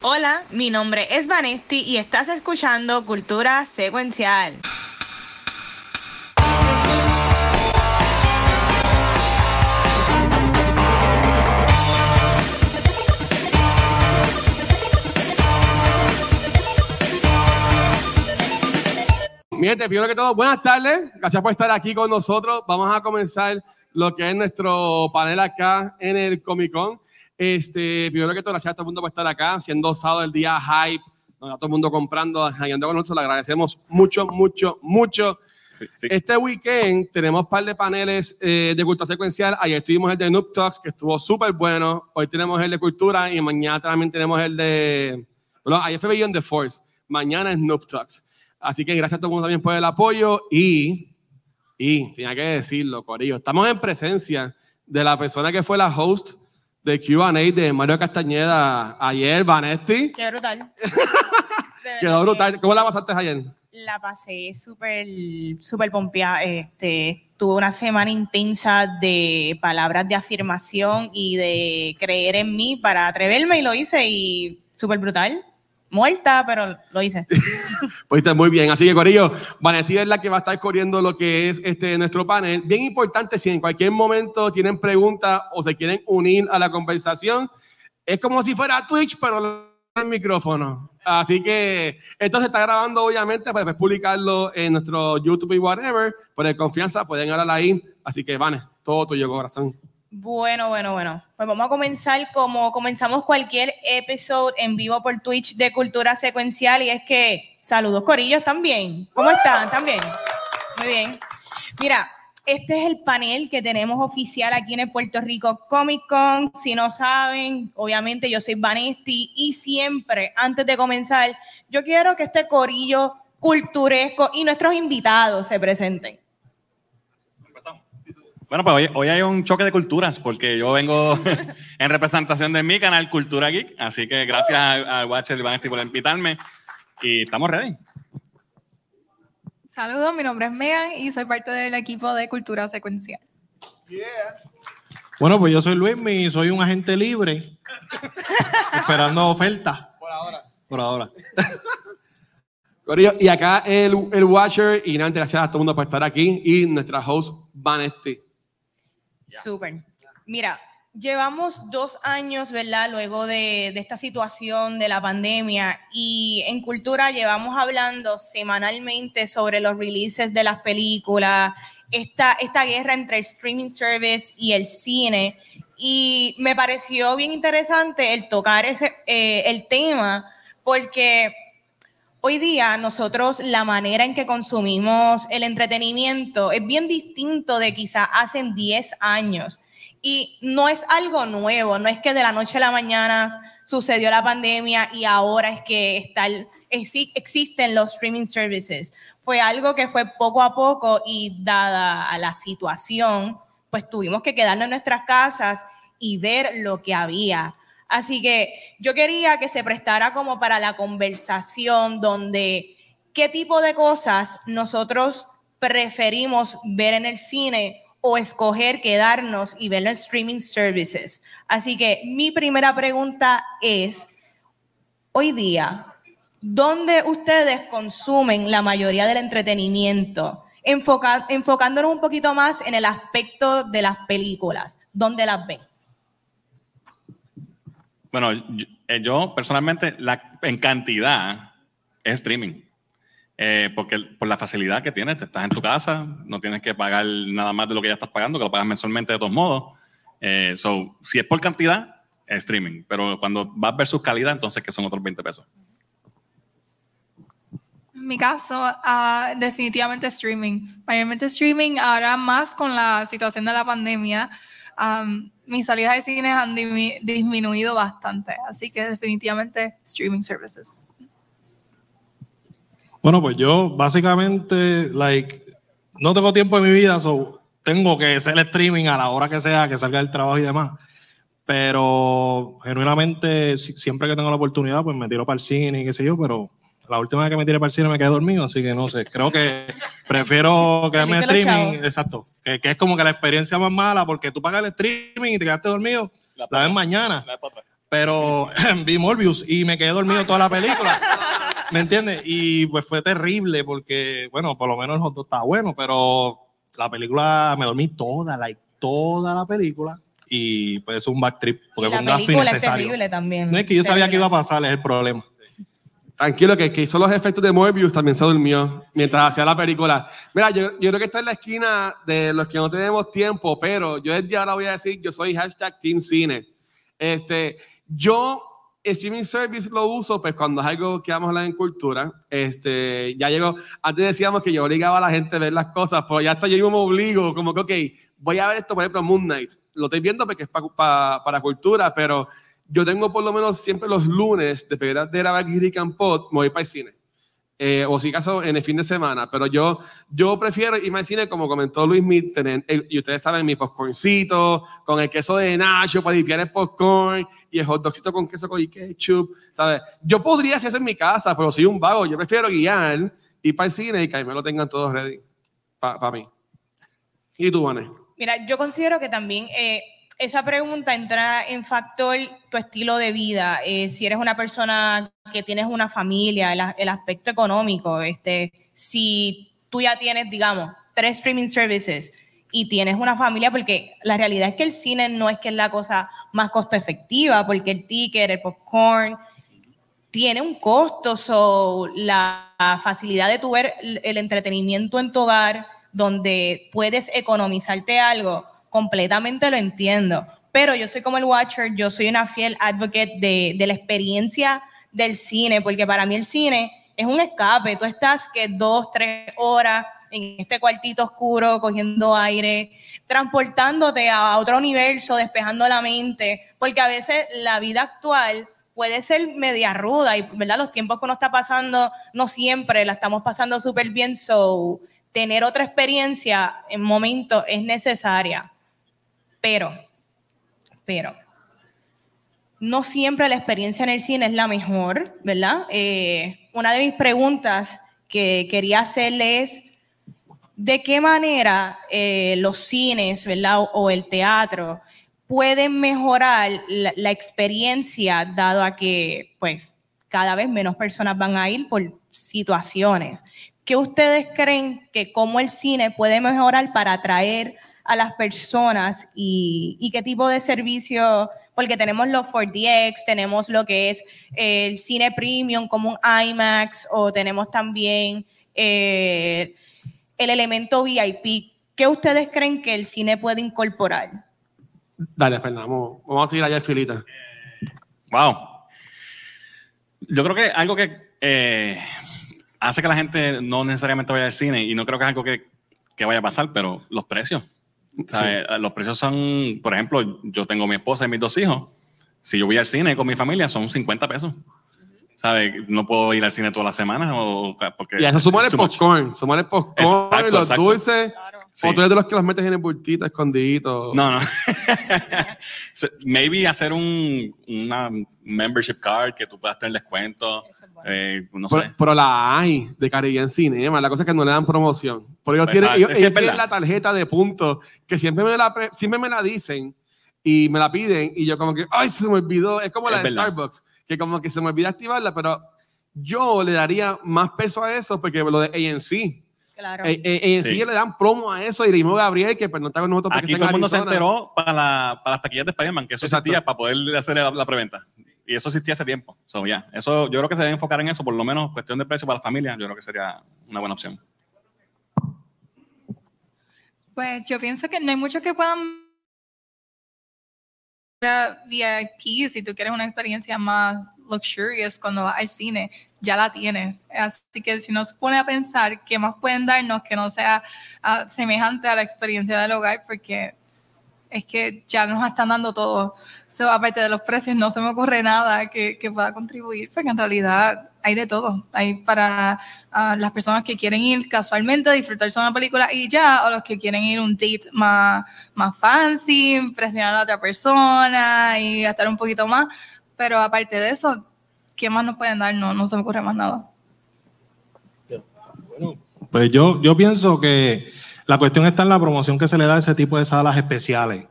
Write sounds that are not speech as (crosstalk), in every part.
Hola, mi nombre es Vanesti y estás escuchando Cultura Secuencial. Miren, primero que todo, buenas tardes. Gracias por estar aquí con nosotros. Vamos a comenzar lo que es nuestro panel acá en el Comic Con. Este, primero que todo, gracias a todo el mundo por estar acá, siendo sábado el día hype, donde todo el mundo comprando, con nosotros. Le agradecemos mucho, mucho, mucho. Este weekend tenemos un par de paneles eh, de cultura secuencial. Ayer tuvimos el de Noob Talks, que estuvo súper bueno. Hoy tenemos el de cultura y mañana también tenemos el de. Bueno, ayer fue Beyond the Force. Mañana es Noob Talks. Así que gracias a todo el mundo también por el apoyo y, y tenía que decirlo, Corillo, estamos en presencia de la persona que fue la host de QA de Mario Castañeda ayer, Vanesti. (laughs) Qué brutal. Quedó brutal. ¿Cómo la pasaste ayer? La pasé súper, súper pompeada. Este, tuve una semana intensa de palabras de afirmación y de creer en mí para atreverme y lo hice y súper brutal muerta, pero lo hice. (laughs) pues está muy bien. Así que, Corillo, Vanesti es la que va a estar corriendo lo que es este nuestro panel. Bien importante, si en cualquier momento tienen preguntas o se quieren unir a la conversación, es como si fuera Twitch, pero el micrófono. Así que esto se está grabando, obviamente, para publicarlo en nuestro YouTube y whatever. Por el confianza, pueden hablar ahí. Así que, Vanes, todo tuyo, corazón. Bueno, bueno, bueno. Pues vamos a comenzar como comenzamos cualquier episodio en vivo por Twitch de Cultura Secuencial y es que saludos Corillos también. ¿Cómo están? ¿También? Muy bien. Mira, este es el panel que tenemos oficial aquí en el Puerto Rico Comic Con. Si no saben, obviamente yo soy Vanesti y siempre, antes de comenzar, yo quiero que este corillo culturesco y nuestros invitados se presenten. Bueno, pues hoy, hay un choque de culturas porque yo vengo (laughs) en representación de mi canal Cultura Geek, así que gracias al Watcher y Vanesti por invitarme y estamos ready. Saludos, mi nombre es Megan y soy parte del equipo de Cultura Secuencial. Bueno, pues yo soy Luis y soy un agente libre (laughs) esperando ofertas. Por ahora. Por ahora. (laughs) y acá el, el Watcher y nada, gracias a todo el mundo por estar aquí y nuestra host Vanesti. Súper. Mira, llevamos dos años, ¿verdad? Luego de, esta situación de la pandemia y en cultura llevamos hablando semanalmente sobre los releases de las películas, esta, esta guerra entre el streaming service y el cine. Y me pareció bien interesante el tocar ese, eh, el tema porque Hoy día nosotros la manera en que consumimos el entretenimiento es bien distinto de quizá hace 10 años. Y no es algo nuevo, no es que de la noche a la mañana sucedió la pandemia y ahora es que está existen los streaming services. Fue algo que fue poco a poco y dada la situación, pues tuvimos que quedarnos en nuestras casas y ver lo que había. Así que yo quería que se prestara como para la conversación donde qué tipo de cosas nosotros preferimos ver en el cine o escoger quedarnos y verlo en streaming services. Así que mi primera pregunta es, hoy día, ¿dónde ustedes consumen la mayoría del entretenimiento? enfocándonos un poquito más en el aspecto de las películas, ¿dónde las ven? Bueno, eh, yo, personalmente, la, en cantidad, es streaming. Eh, porque por la facilidad que tienes, te estás en tu casa, no tienes que pagar nada más de lo que ya estás pagando, que lo pagas mensualmente de todos modos. Eh, so, si es por cantidad, es streaming. Pero cuando vas a ver su calidad, entonces que son otros 20 pesos. Mi caso, ah, definitivamente streaming. Mayormente streaming, ahora más con la situación de la pandemia mis salidas al cine han disminuido bastante, así que definitivamente streaming services. Bueno, pues yo básicamente, like, no tengo tiempo en mi vida, so tengo que hacer streaming a la hora que sea, que salga del trabajo y demás. Pero genuinamente, siempre que tengo la oportunidad, pues me tiro para el cine y qué sé yo, pero la última vez que me tiré para el cine me quedé dormido, así que no sé. Creo que prefiero (laughs) quedarme en streaming. Exacto. Que, es como que la experiencia más mala porque tú pagas el streaming y te quedaste dormido. La, ves mañana. Pero (laughs) vi Morbius y me quedé dormido toda la película. (laughs) ¿Me entiendes? Y pues fue terrible porque, bueno, por lo menos el hot dog estaba bueno, pero la película me dormí toda, like, toda la película. Y pues es un backtrip porque Y fue un la gasto película es innecesario. terrible también. No es que yo sabía que Terrible. iba a pasar, es el problema. Tranquilo, que que hizo los efectos de Morbius también se durmió mientras hacía la película. Mira, yo, yo creo que está en la esquina de los que no tenemos tiempo, pero yo desde ahora voy a decir, yo soy hashtag Team Cine. Este, yo, streaming service lo uso, pues cuando es algo que vamos a hablar en cultura, este, ya llegó, antes decíamos que yo obligaba a la gente a ver las cosas, pero ya hasta yo mismo me obligo, como que, ok, voy a ver esto, por ejemplo, Moon Knight. Lo estoy viendo porque es pa- pa- para cultura, pero yo tengo por lo menos siempre los lunes, de de grabar Rick and Pod, me voy para el cine. Eh, o si caso en el fin de semana, pero yo, yo prefiero irme al cine, como comentó Luis Smith, tener, eh, y ustedes saben, mi popcorncito, con el queso de Nacho para limpiar el popcorn, y el hot dogcito con queso con ketchup, ¿sabes? Yo podría hacer eso en mi casa, pero soy un vago, yo prefiero guiar, ir para el cine y que ahí me lo tengan todos ready, para mí. ¿Y tú, Vané? Mira, yo considero que también eh, esa pregunta entra en factor tu estilo de vida. Eh, si eres una persona que tienes una familia, el, aspecto económico, este, si tú ya tienes, digamos, tres streaming services y tienes una familia, porque la realidad es que el cine no es que es la cosa más costo efectiva, porque el ticket, el popcorn, tiene un costo, so, la facilidad de tu ver el entretenimiento en tu hogar, donde puedes economizarte algo, completamente lo entiendo. Pero yo soy como el Watcher, yo soy una fiel advocate de, la experiencia del cine, porque para mí el cine es un escape. Tú estás que dos, tres horas en este cuartito oscuro, cogiendo aire, transportándote a otro universo, despejando la mente, porque a veces la vida actual puede ser media ruda y ¿verdad? los tiempos que uno está pasando no siempre la estamos pasando súper bien, so tener otra experiencia en momentos es necesaria, pero, pero, no siempre la experiencia en el cine es la mejor, ¿verdad? Eh, una de mis preguntas que quería hacerle es, ¿de qué manera eh, los cines, ¿verdad? O, o el teatro pueden mejorar la, la experiencia dado a que, pues, cada vez menos personas van a ir por situaciones? ¿Qué ustedes creen que cómo el cine puede mejorar para atraer a las personas y, y qué tipo de servicio? Porque tenemos los 4DX, tenemos lo que es el cine premium como un IMAX o tenemos también eh, el elemento VIP. ¿Qué ustedes creen que el cine puede incorporar? Dale, Fernando, vamos, vamos a seguir allá en filita. Wow. Yo creo que algo que eh, hace que la gente no necesariamente vaya al cine, y no creo que es algo que, que vaya a pasar, pero los precios. ¿Sabes? Los precios son, por ejemplo, yo tengo mi esposa y mis dos hijos. Si yo voy al cine con mi familia, son 50 pesos. ¿Sabes? No puedo ir al cine todas las semanas. O, porque Y eso sumar el popcorn, sumar el popcorn, Exacto, los exacto. dulces. Sí. O tú eres de los que los metes en el bultito, escondidito. No, no. (laughs) So, Maybe hacer un, una membership card que tú puedas tener descuento. Eso es bueno. eh, no Pero, sé. pero la hay de Caribbean Cinema. La cosa es que no le dan promoción. Porque ellos Pues, tienen, ellos, ellos tienen la tarjeta de puntos que siempre me la, pre- siempre me la dicen y me la piden. Y yo, como que, ay, se me olvidó. Es como la Es de verdad. Starbucks, que como que se me olvida activarla, pero yo le daría más peso a eso porque lo de ANC. Claro. Eh, eh, ANC Sí. le dan promo a eso y le dimos Gabriel, que pues no está con nosotros Aquí todo en el mundo se enteró para, la- para las taquillas de Spider-Man, que eso Exacto. existía para poder hacer la, la preventa. Y eso existía hace tiempo. So, ya, Eso, yo creo que se debe enfocar en eso, por lo menos cuestión de precio para la familia, yo creo que sería una buena opción. Pues yo pienso que no hay muchos que puedan VIP si tú quieres una experiencia más luxurious cuando vas al cine, ya la tienes. Así que si nos pone a pensar qué más pueden darnos que no sea ah, semejante a la experiencia del hogar, porque es que ya nos están dando todo. So, aparte de los precios, no se me ocurre nada que, que pueda contribuir, porque en realidad hay de todo. Hay para ah, las personas que quieren ir casualmente a disfrutarse de una película y ya, o los que quieren ir un date más, más fancy, impresionar a la otra persona y gastar un poquito más. Pero aparte de eso, ¿qué más nos pueden dar? No, no se me ocurre más nada. Pues yo, yo pienso que la cuestión está en la promoción que se le da a ese tipo de salas especiales.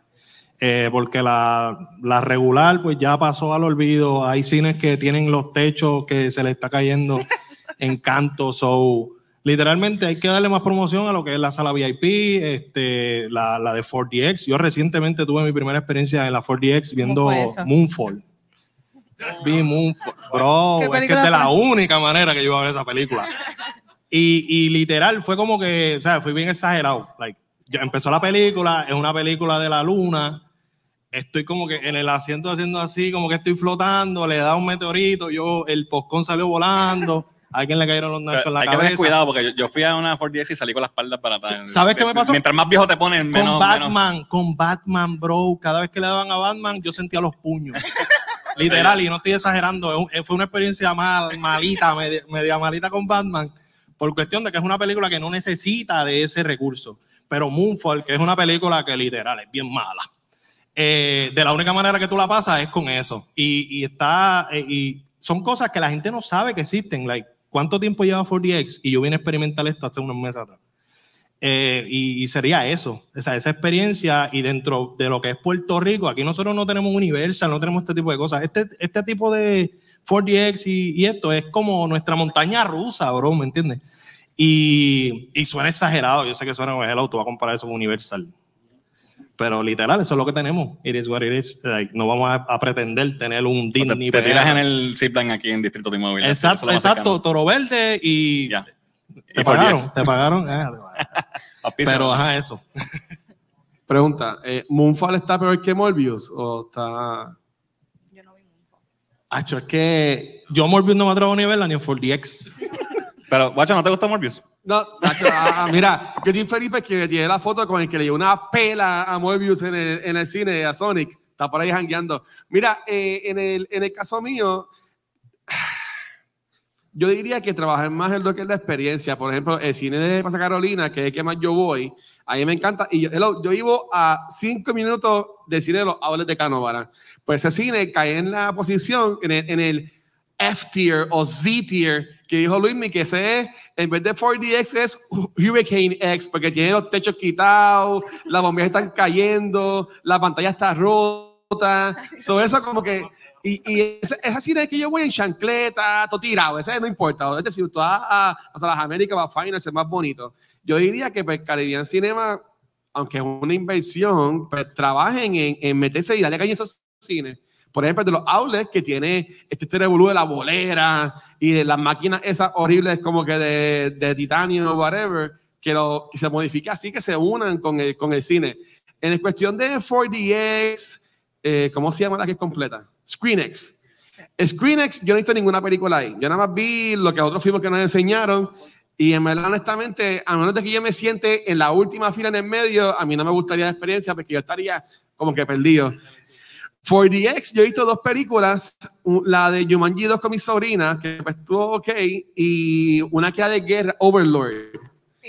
Eh, porque la, la regular pues ya pasó al olvido. Hay cines que tienen los techos que se le está cayendo (laughs) en canto. So, literalmente hay que darle más promoción a lo que es la sala VIP, este, la, la de 4DX. Yo recientemente tuve mi primera experiencia en la 4DX viendo? Moonfall. (laughs) Vi Moonfall. Bro, ¿Qué es que es de la única manera que yo iba a ver esa película. Y, y literal, fue como que, o sea, fui bien exagerado. Like, empezó la película, es una película de la luna. Estoy como que en el asiento haciendo así, como que estoy flotando, le da un meteorito, yo, el poscón salió volando, a alguien le cayeron los nachos en la hay que tener cabeza. cuidado porque yo, yo fui a una 4DS y salí con la espalda para atrás. ¿Sabes qué me pasó? Mientras más viejo te ponen, Con menos. menos- Batman, con Batman, bro. Cada vez que le daban a Batman, yo sentía los puños. Literal, y no estoy exagerando. eh, Fue una experiencia mal, malita, (laughs) media, malita con Batman, por cuestión de que es una película que no necesita de ese recurso. Pero Moonfall, que es una película que literal es bien mala. eh, de la única manera que tú la pasas es con eso. Y, y está, eh, y son cosas que la gente no sabe que existen. Like, ¿cuánto tiempo lleva 4DX? Y yo vine a experimentar esto hace unos meses atrás. Eh, y, y sería eso, o sea, esa experiencia y dentro de lo que es Puerto Rico, aquí nosotros no tenemos Universal, no tenemos este tipo de cosas. Este, este tipo de 4DX y, y esto es como nuestra montaña rusa, bro, ¿me entiendes? Y, y suena exagerado, yo sé que suena como hello, tú vas a comparar eso con Universal. Pero literal, eso es lo que tenemos. It is what it is. Like, no vamos a, a pretender tener un o te, Disney. te tiras en el zipline aquí en Distrito. Eso es Exacto, exacto. Toro Verde y. Ya. ¿Te Y 4DS. pagaron? ¿Te pagaron? Ah, te pagaron. (laughs) Pero ajá, eso. Pregunta, eh, ¿Moonfall está peor que Morbius? ¿O está...? Hacho, es que yo Morbius no me atrevo ni a verla ni en 4DX. (laughs) Pero, guacho, ¿no te gusta Morbius? No, Nacho, ah, mira, yo estoy Felipe que tiene la foto con el que le dio una pela a Morbius en el, en el cine, a Sonic. Está por ahí jangueando. Mira, eh, en, el, en el caso mío, yo diría que trabajar más en lo que es la experiencia. Por ejemplo, el cine de Pasa Carolina, que es el que más yo voy, a mí me encanta. Y yo, hello, yo vivo a cinco minutos del cine de los outlets de Canovara. Pues ese cine cae en la posición, en el, en el F-tier o Z-tier, que dijo Luismi, que ese es, en vez de 4DX es Hurricane X, porque tiene los techos quitados, las bombillas están cayendo, la pantalla está rota. Sobre eso como que... Y, y ese, ese cine que yo voy en chancleta, todo tirado, ese no importa. Es decir, tú vas a, a las Américas, vas a Finals, es más bonito. Yo diría que pues, Caribbean Cinema, aunque es una inversión, pues trabajen en, en meterse y darle caña a esos cines. Por ejemplo, de los outlets que tiene este, este revolú de la bolera y de las máquinas esas horribles como que de, de titanio o whatever, que, lo, que se modifique así, que se unan con el, con el cine. En el cuestión de 4DX, eh, ¿cómo se llama la que es completa? ScreenX. ScreenX, yo no he visto ninguna película ahí. Yo nada más vi lo que otros filmes que nos enseñaron. Y en verdad, honestamente, a menos de que yo me siente en la última fila en el medio, a mí no me gustaría la experiencia porque yo estaría como que perdido. 4DX, yo he visto dos películas, la de Jumanji 2 con mi sobrina, que pues, estuvo ok, y una que era de guerra, Overlord.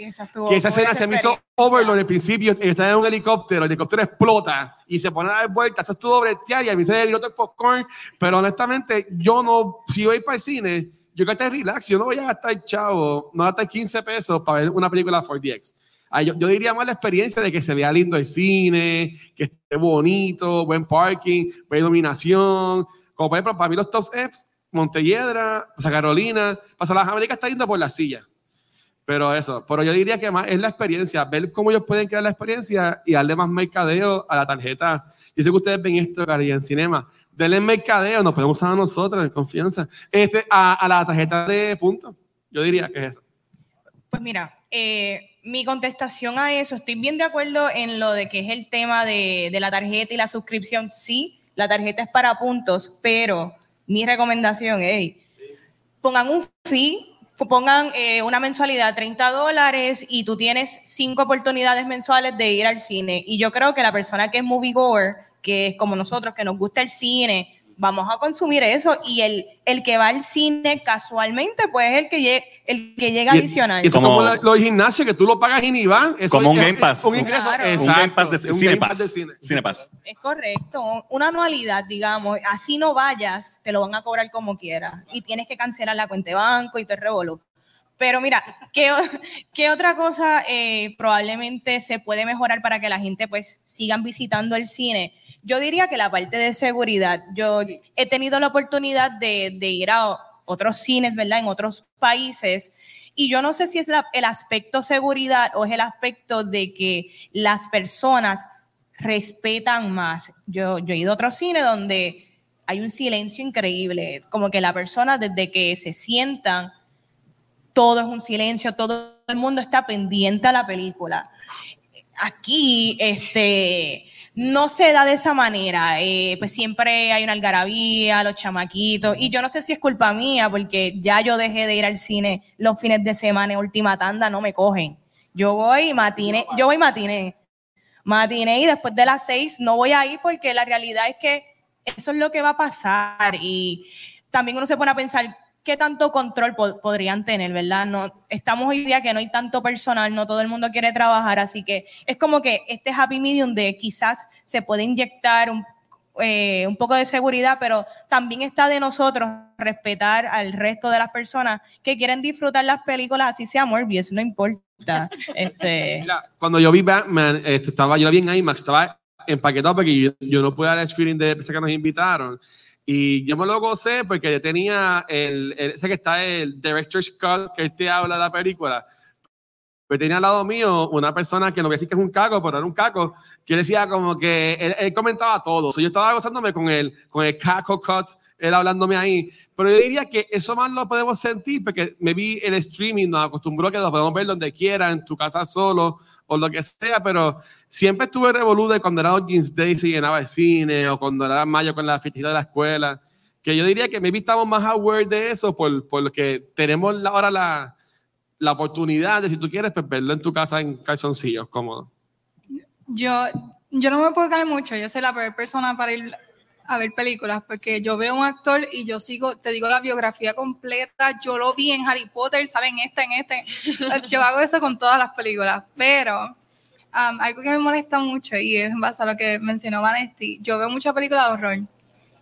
Esa estuvo Que esa escena se ha visto. Overlord al principio, está en un helicóptero, el helicóptero explota y se pone a dar vueltas, eso estuvo bretear y a mí se todo el popcorn, pero honestamente yo no, si voy para el cine, yo que estar relax, yo no voy a gastar chavo, no voy a gastar 15 pesos para ver una película 4DX. Ah, yo, yo diría más la experiencia de que se vea lindo el cine, que esté bonito, buen parking, buena iluminación, como por ejemplo para mí los top apps, Montelledra, Pasa Carolina, Pasa las Américas está lindo por la silla. Pero eso, pero yo diría que más es la experiencia, ver cómo ellos pueden crear la experiencia y darle más mercadeo a la tarjeta. Yo sé que ustedes ven esto, Cari, en cinema. Denle mercadeo, nos podemos usar a nosotros en confianza. Este, a, a la tarjeta de punto. Yo diría que es eso. Pues mira, eh, mi contestación a eso, estoy bien de acuerdo en lo de que es el tema de, de la tarjeta y la suscripción. Sí, la tarjeta es para puntos, pero mi recomendación, hey, pongan un fee, pongan eh, una mensualidad 30 dólares y tú tienes cinco oportunidades mensuales de ir al cine. Y yo creo que la persona que es moviegoer, que es como nosotros, que nos gusta el cine, vamos a consumir eso y el, el que va al cine casualmente, pues es el que, el que llega Y- adicional. Y eso Como- como lo, lo de gimnasio, que tú lo pagas y ni va. Eso Como un es- Game Pass. Un ingreso. Claro. un Exacto, Game Pass de un Cine Game Pass. De cine. Cine Pass. Es correcto, una anualidad, digamos, así no vayas, te lo van a cobrar como quieras y tienes que cancelar la cuenta de banco y te revolú. Pero mira, ¿qué, (laughs) qué otra cosa eh, probablemente se puede mejorar para que la gente pues sigan visitando el cine? Yo diría que la parte de seguridad. Yo he tenido la oportunidad de, de ir a otros cines, ¿verdad? En otros países. Y yo no sé si es la- el aspecto seguridad o es el aspecto de que las personas respetan más. Yo, yo he ido a otro cine donde hay un silencio increíble, como que la persona desde que se sientan, todo es un silencio, todo el mundo está pendiente a la película. Aquí, este, no se da de esa manera, eh, pues siempre hay una algarabía, los chamaquitos, y yo no sé si es culpa mía, porque ya yo dejé de ir al cine los fines de semana, en última tanda, no me cogen. Yo voy matiné, yo voy matiné, matiné y después de las seis no voy a ir porque la realidad es que eso es lo que va a pasar y también uno se pone a pensar qué tanto control po- podrían tener, ¿verdad? No, estamos hoy día que no hay tanto personal, no todo el mundo quiere trabajar, así que es como que este happy medium de quizás se puede inyectar un, eh, un poco de seguridad, pero también está de nosotros respetar al resto de las personas que quieren disfrutar las películas, así sea Morbius, no importa. (laughs) Este, Mira, cuando yo vi Batman, este, estaba, yo la vi en IMAX, estaba empaquetado porque yo, yo no pude dar el screening de ese que nos invitaron. Y yo me lo gocé porque yo tenía el, el- ese que está el Director's Cut, que te habla de la película. Pues tenía al lado mío una persona que no voy a decir que es un caco, pero era un caco, que decía como que él, él comentaba todo. So, yo estaba gozándome con el, con el caco cut, él hablándome ahí. Pero yo diría que eso más lo podemos sentir porque me vi el streaming, nos acostumbró que lo podemos ver donde quiera, en tu casa solo o lo que sea, pero siempre estuve revoludo cuando era Jeans Day se llenaba el cine o cuando era mayo con la fiestita de la escuela. Que yo diría que maybe estamos más aware de eso por, por lo que tenemos ahora la, la oportunidad de, si tú quieres, pues verlo en tu casa en calzoncillos, cómodo. Yo, yo no me puedo caer mucho, yo soy la peor persona para ir a ver películas, porque yo veo un actor y yo sigo, te digo la biografía completa, yo lo vi en Harry Potter, sale en esta, en este, (laughs) yo hago eso con todas las películas, pero um, algo que me molesta mucho y es en base a lo que mencionó Vanesti, yo veo muchas películas de horror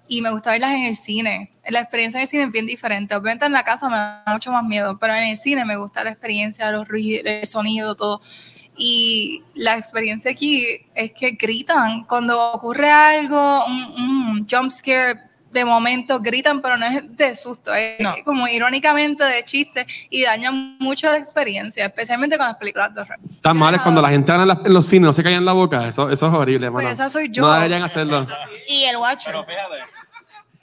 y me gusta verlas en el cine. La experiencia en el cine es bien diferente. Obviamente en la casa me da mucho más miedo, pero en el cine me gusta la experiencia, los ruidos, el sonido, todo. Y la experiencia aquí es que gritan cuando ocurre algo, un, un jump scare de momento, gritan, pero no es de susto, es No. como irónicamente de chiste y dañan mucho la experiencia, especialmente con las películas de horror. Tan mal es cuando la gente habla en, la- en los cines, no se callan la boca. Eso, eso es horrible, Pues mano. esa soy yo. No deberían hacerlo. y el Watcher. Pero fíjate,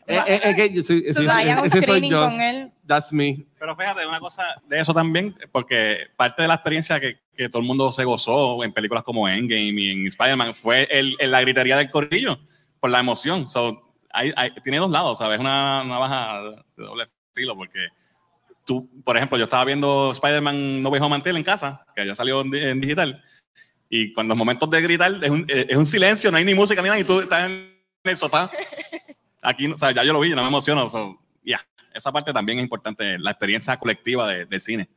Eh, eh, eh, que yo soy- un ese soy screening yo. con él. That's me. pero fíjate, una cosa de eso también, porque parte de la experiencia que, que todo el mundo se gozó en películas como Endgame y en Spider-Man fue el, el- la gritería del corrillo, por la emoción. So, hay- hay- tiene dos lados, ¿sabes? Una navaja de doble filo, porque tú, por ejemplo, yo estaba viendo Spider-Man No Way Home Mantel en casa, que ya salió en, en digital, y cuando los momentos de gritar es un, es un silencio, no hay ni música ni nada, y tú estás en el sofá. (laughs) Aquí, o sea, ya yo lo vi, no me emociono. so, ya, esa parte también es importante, la experiencia colectiva de- del cine.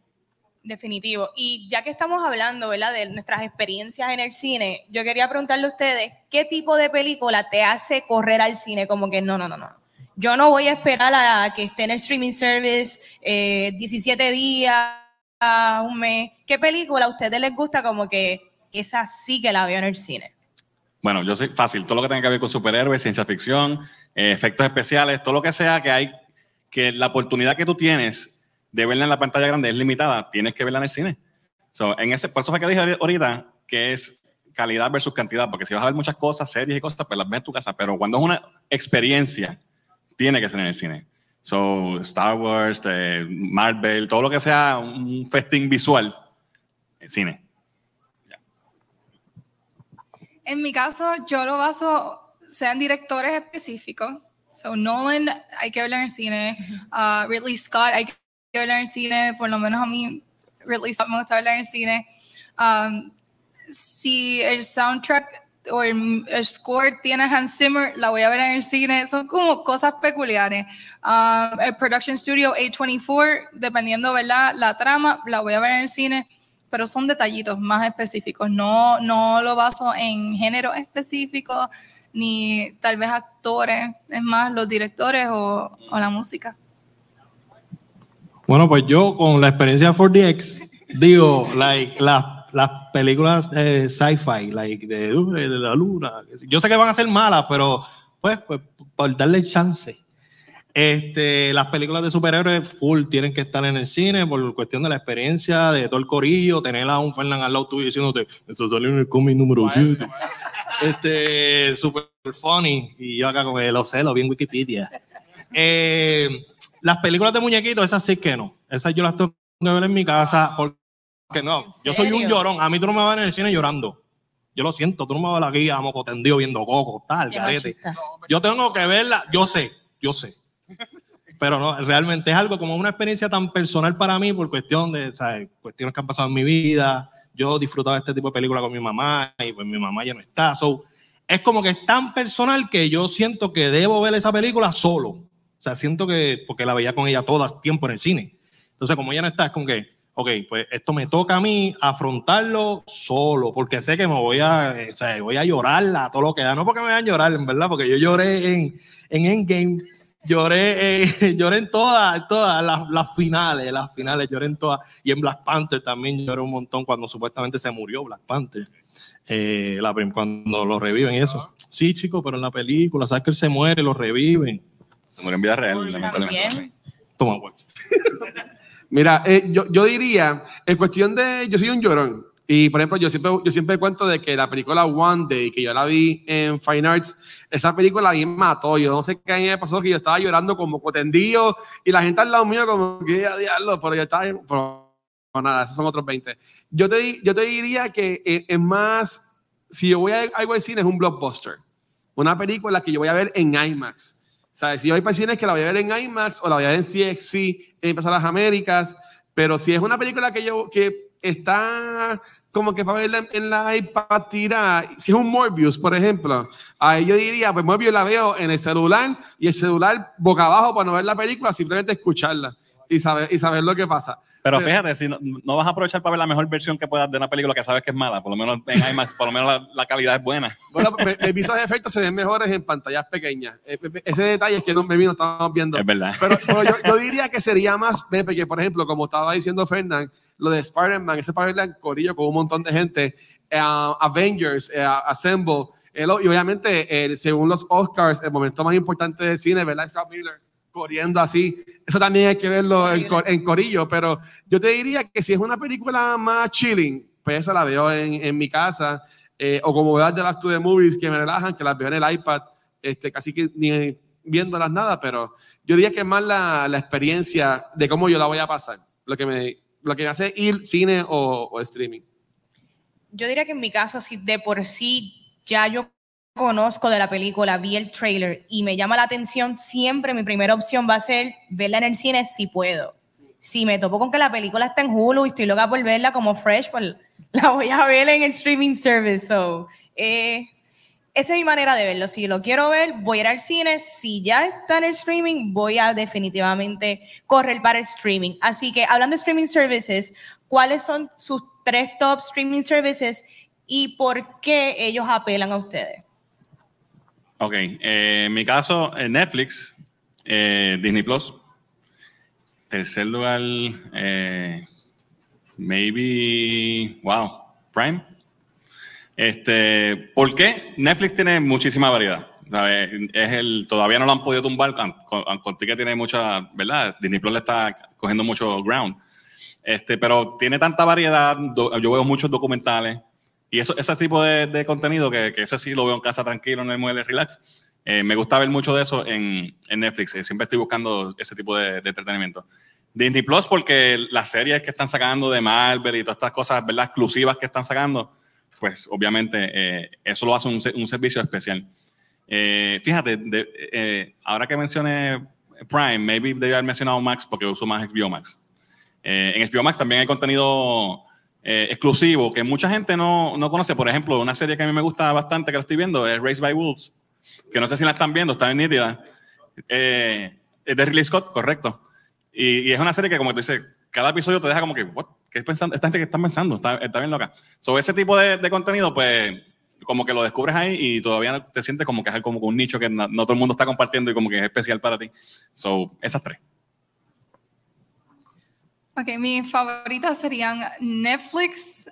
Definitivo. Y ya que estamos hablando, ¿verdad? De nuestras experiencias en el cine, yo quería preguntarle a ustedes, ¿qué tipo de película te hace correr al cine? Como que no, no, no, no. Yo no voy a esperar a que esté en el streaming service eh, 17 días, un mes. ¿Qué película a ustedes les gusta como que esa sí que la veo en el cine? Bueno, yo sé, fácil, todo lo que tenga que ver con superhéroes, ciencia ficción, efectos especiales, todo lo que sea que hay, que la oportunidad que tú tienes de verla en la pantalla grande es limitada, tienes que verla en el cine. So, en ese, por eso fue que dije ahorita que es calidad versus cantidad, porque si vas a ver muchas cosas, series y cosas, pues las ves en tu casa, pero cuando es una experiencia, tiene que ser en el cine. So, Star Wars, eh, Marvel, todo lo que sea un festín visual, en cine. En mi caso, yo lo baso, sean directores específicos. So, Nolan, hay que verlo en cine. Uh, Ridley Scott, hay que verlo en cine. Por lo menos a mí, Ridley Scott me gusta verlo en cine. Um, si el soundtrack o el, el score tiene Hans Zimmer, la voy a ver en el cine. Son como cosas peculiares. Um, el Production Studio A24, dependiendo, ¿verdad? La trama, la voy a ver en el cine pero son detallitos más específicos. No, no lo baso en género específico ni tal vez actores, es más los directores o, o la música. Bueno, pues yo con la experiencia de 4DX, digo, like, las, las películas eh, sci-fi, like, de, de la luna, yo sé que van a ser malas, pero pues, pues por darle chance. Este, las películas de superhéroes full tienen que estar en el cine por cuestión de la experiencia, de todo el corillo, tener a un Fernán al lado tuyo diciéndote, eso salió en el cómic número 7. Este, super funny. Y yo acá con el ocelo, bien Wikipedia. Eh, las películas de muñequitos, esas sí que no. Esas yo las tengo que ver en mi casa porque no. Yo soy un llorón. A mí tú no me vas en el cine llorando. Yo lo siento, tú no me vas aquí a moco tendido viendo coco, tal, carete. Yo tengo que verla, yo sé, yo sé. (laughs) Pero no, realmente es algo como una experiencia tan personal para mí por cuestión de, ¿sabes? Cuestiones que han pasado en mi vida. Yo disfrutaba este tipo de película con mi mamá y pues mi mamá ya no está. So, es como que es tan personal que yo siento que debo ver esa película solo. O sea, siento que, porque la veía con ella todo el tiempo en el cine. Entonces, como ella no está, es como que, ok, pues esto me toca a mí afrontarlo solo, porque sé que me voy a, o sea, voy a llorarla, todo lo que da. No porque me vayan a llorar, en verdad, porque yo lloré en, en Endgame lloré, eh, (laughs) lloré en todas, todas las, las, finales, las finales, lloré en todas. Y en Black Panther también lloré un montón cuando supuestamente se murió Black Panther. Eh, la, cuando lo reviven y eso. Sí, chicos, pero en la película, sabes que él se muere, lo reviven. Se muere en vida real, lamentablemente. Toma, güey. (laughs) Mira, eh, yo, yo diría, en cuestión de, yo soy un llorón. Y por ejemplo, yo siempre, yo siempre cuento de que la película One Day, que yo la vi en Fine Arts, esa película a mí me mató. Yo no sé qué a mí me pasó, que yo estaba llorando como cotendido y la gente al lado mío como que diablo, pero yo estaba. Pero, nada, esos son otros 20. Yo te, yo te diría que eh, es más, si yo voy a algo de cine, es un blockbuster. Una película que yo voy a ver en IMAX. ¿Sabes? Si yo voy para cine es que la voy a ver en IMAX o la voy a ver en CXC, en Pasar las Américas. Pero si es una película que yo. Que, está como que para verla en la iPad tira, si es un Morbius, por ejemplo, ahí yo diría, pues Morbius la veo en el celular y el celular boca abajo para no ver la película, simplemente escucharla y saber, y saber lo que pasa. Pero fíjate, si no, no, vas a aprovechar para ver la mejor versión que puedas de una película que sabes que es mala, por lo menos en IMAX, por lo menos la, la calidad es buena. (laughs) Bueno, esos efectos se ven mejores en pantallas pequeñas. E, ese detalle es que no, me vino, estamos viendo. Es verdad. Pero, pero yo, yo, diría que sería más, Pepe, que por ejemplo, como estaba diciendo Fernán, lo de Spider-Man, ese para en corillo con un montón de gente, uh, Avengers, uh, Assemble, y obviamente, según los Oscars, el momento más importante del cine, ¿verdad? Scott Miller corriendo así. Eso también hay que verlo en, en, corillo, pero yo te diría que si es una película más chilling, pues esa la veo en, en mi casa, eh, o como veo de Back to the Movies que me relajan, que las veo en el iPad, este, casi que ni viéndolas nada, pero yo diría que es más la, la experiencia de cómo yo la voy a pasar, lo que me, lo que me hace ir cine o, o streaming. Yo diría que en mi caso, si de por sí ya yo conozco de la película, vi el trailer y me llama la atención, siempre mi primera opción va a ser verla en el cine si puedo. Si me topo con que la película está en Hulu y estoy loca por verla como fresh, pues la voy a ver en el streaming service. So, eh, esa es mi manera de verlo. Si lo quiero ver, voy a ir al cine. Si ya está en el streaming, voy a definitivamente correr para el streaming. Así que hablando de streaming services, ¿cuáles son sus tres top streaming services y por qué ellos apelan a ustedes? Ok, eh, en mi caso, Netflix, eh, Disney Plus. Tercer lugar, eh, maybe, wow, Prime. Este, ¿Por qué? Netflix tiene muchísima variedad. Es el, todavía no lo han podido tumbar, con, que tiene mucha, ¿verdad? Disney Plus le está cogiendo mucho ground. Este, pero tiene tanta variedad, yo veo muchos documentales, y eso, ese tipo de, contenido, que, que, ese sí lo veo en casa tranquilo, en el mueble relax, eh, me gusta ver mucho de eso en, en Netflix. Eh, siempre estoy buscando ese tipo de, entretenimiento. Disney Plus, porque las series que están sacando de Marvel y todas estas cosas, ¿verdad? Exclusivas que están sacando, pues obviamente eh, eso lo hace un, servicio especial. Eh, fíjate, de, eh, ahora que mencioné Prime, maybe debería haber mencionado Max porque uso más HBO Max. en HBO Max también hay contenido eh, exclusivo que mucha gente no, no, conoce. Por ejemplo, una serie que a mí me gusta bastante, que lo estoy viendo, es Raised by Wolves, que no sé si la están viendo, está bien nítida. Eh, es de Ridley Scott, correcto. Y, y, es una serie que, como te dice, cada episodio te deja como que, what, ¿qué es pensando? Esta gente que está pensando, está, está bien loca. Sobre ese tipo de, de, contenido, pues, como que lo descubres ahí y todavía te sientes como que es como un nicho que no, no todo el mundo está compartiendo y como que es especial para ti. So, esas tres. Ok, mis favoritas serían Netflix,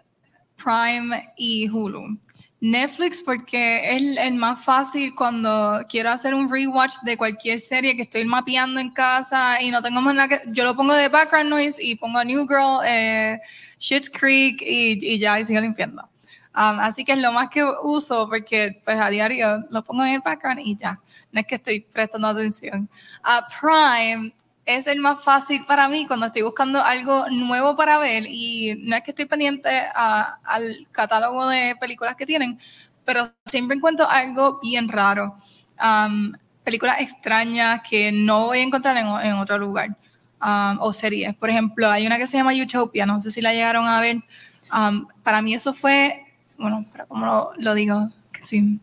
Prime y Hulu. Netflix porque es el más fácil cuando quiero hacer un rewatch de cualquier serie que estoy mapeando en casa y no tengo nada que... Yo lo pongo de background noise y pongo New Girl, eh, Schitt's Creek y, ya, y sigo limpiando. Um, así que es lo más que uso porque pues a diario lo pongo en el background y ya. No es que estoy prestando atención. A Prime es el más fácil para mí cuando estoy buscando algo nuevo para ver y no es que estoy pendiente al catálogo de películas que tienen, pero siempre encuentro algo bien raro. Um, películas extrañas que no voy a encontrar en, otro lugar. Um, o series. Por ejemplo, hay una que se llama Utopia, no sé si la llegaron a ver. Um, para mí eso fue, bueno, pero como lo, digo, que sí.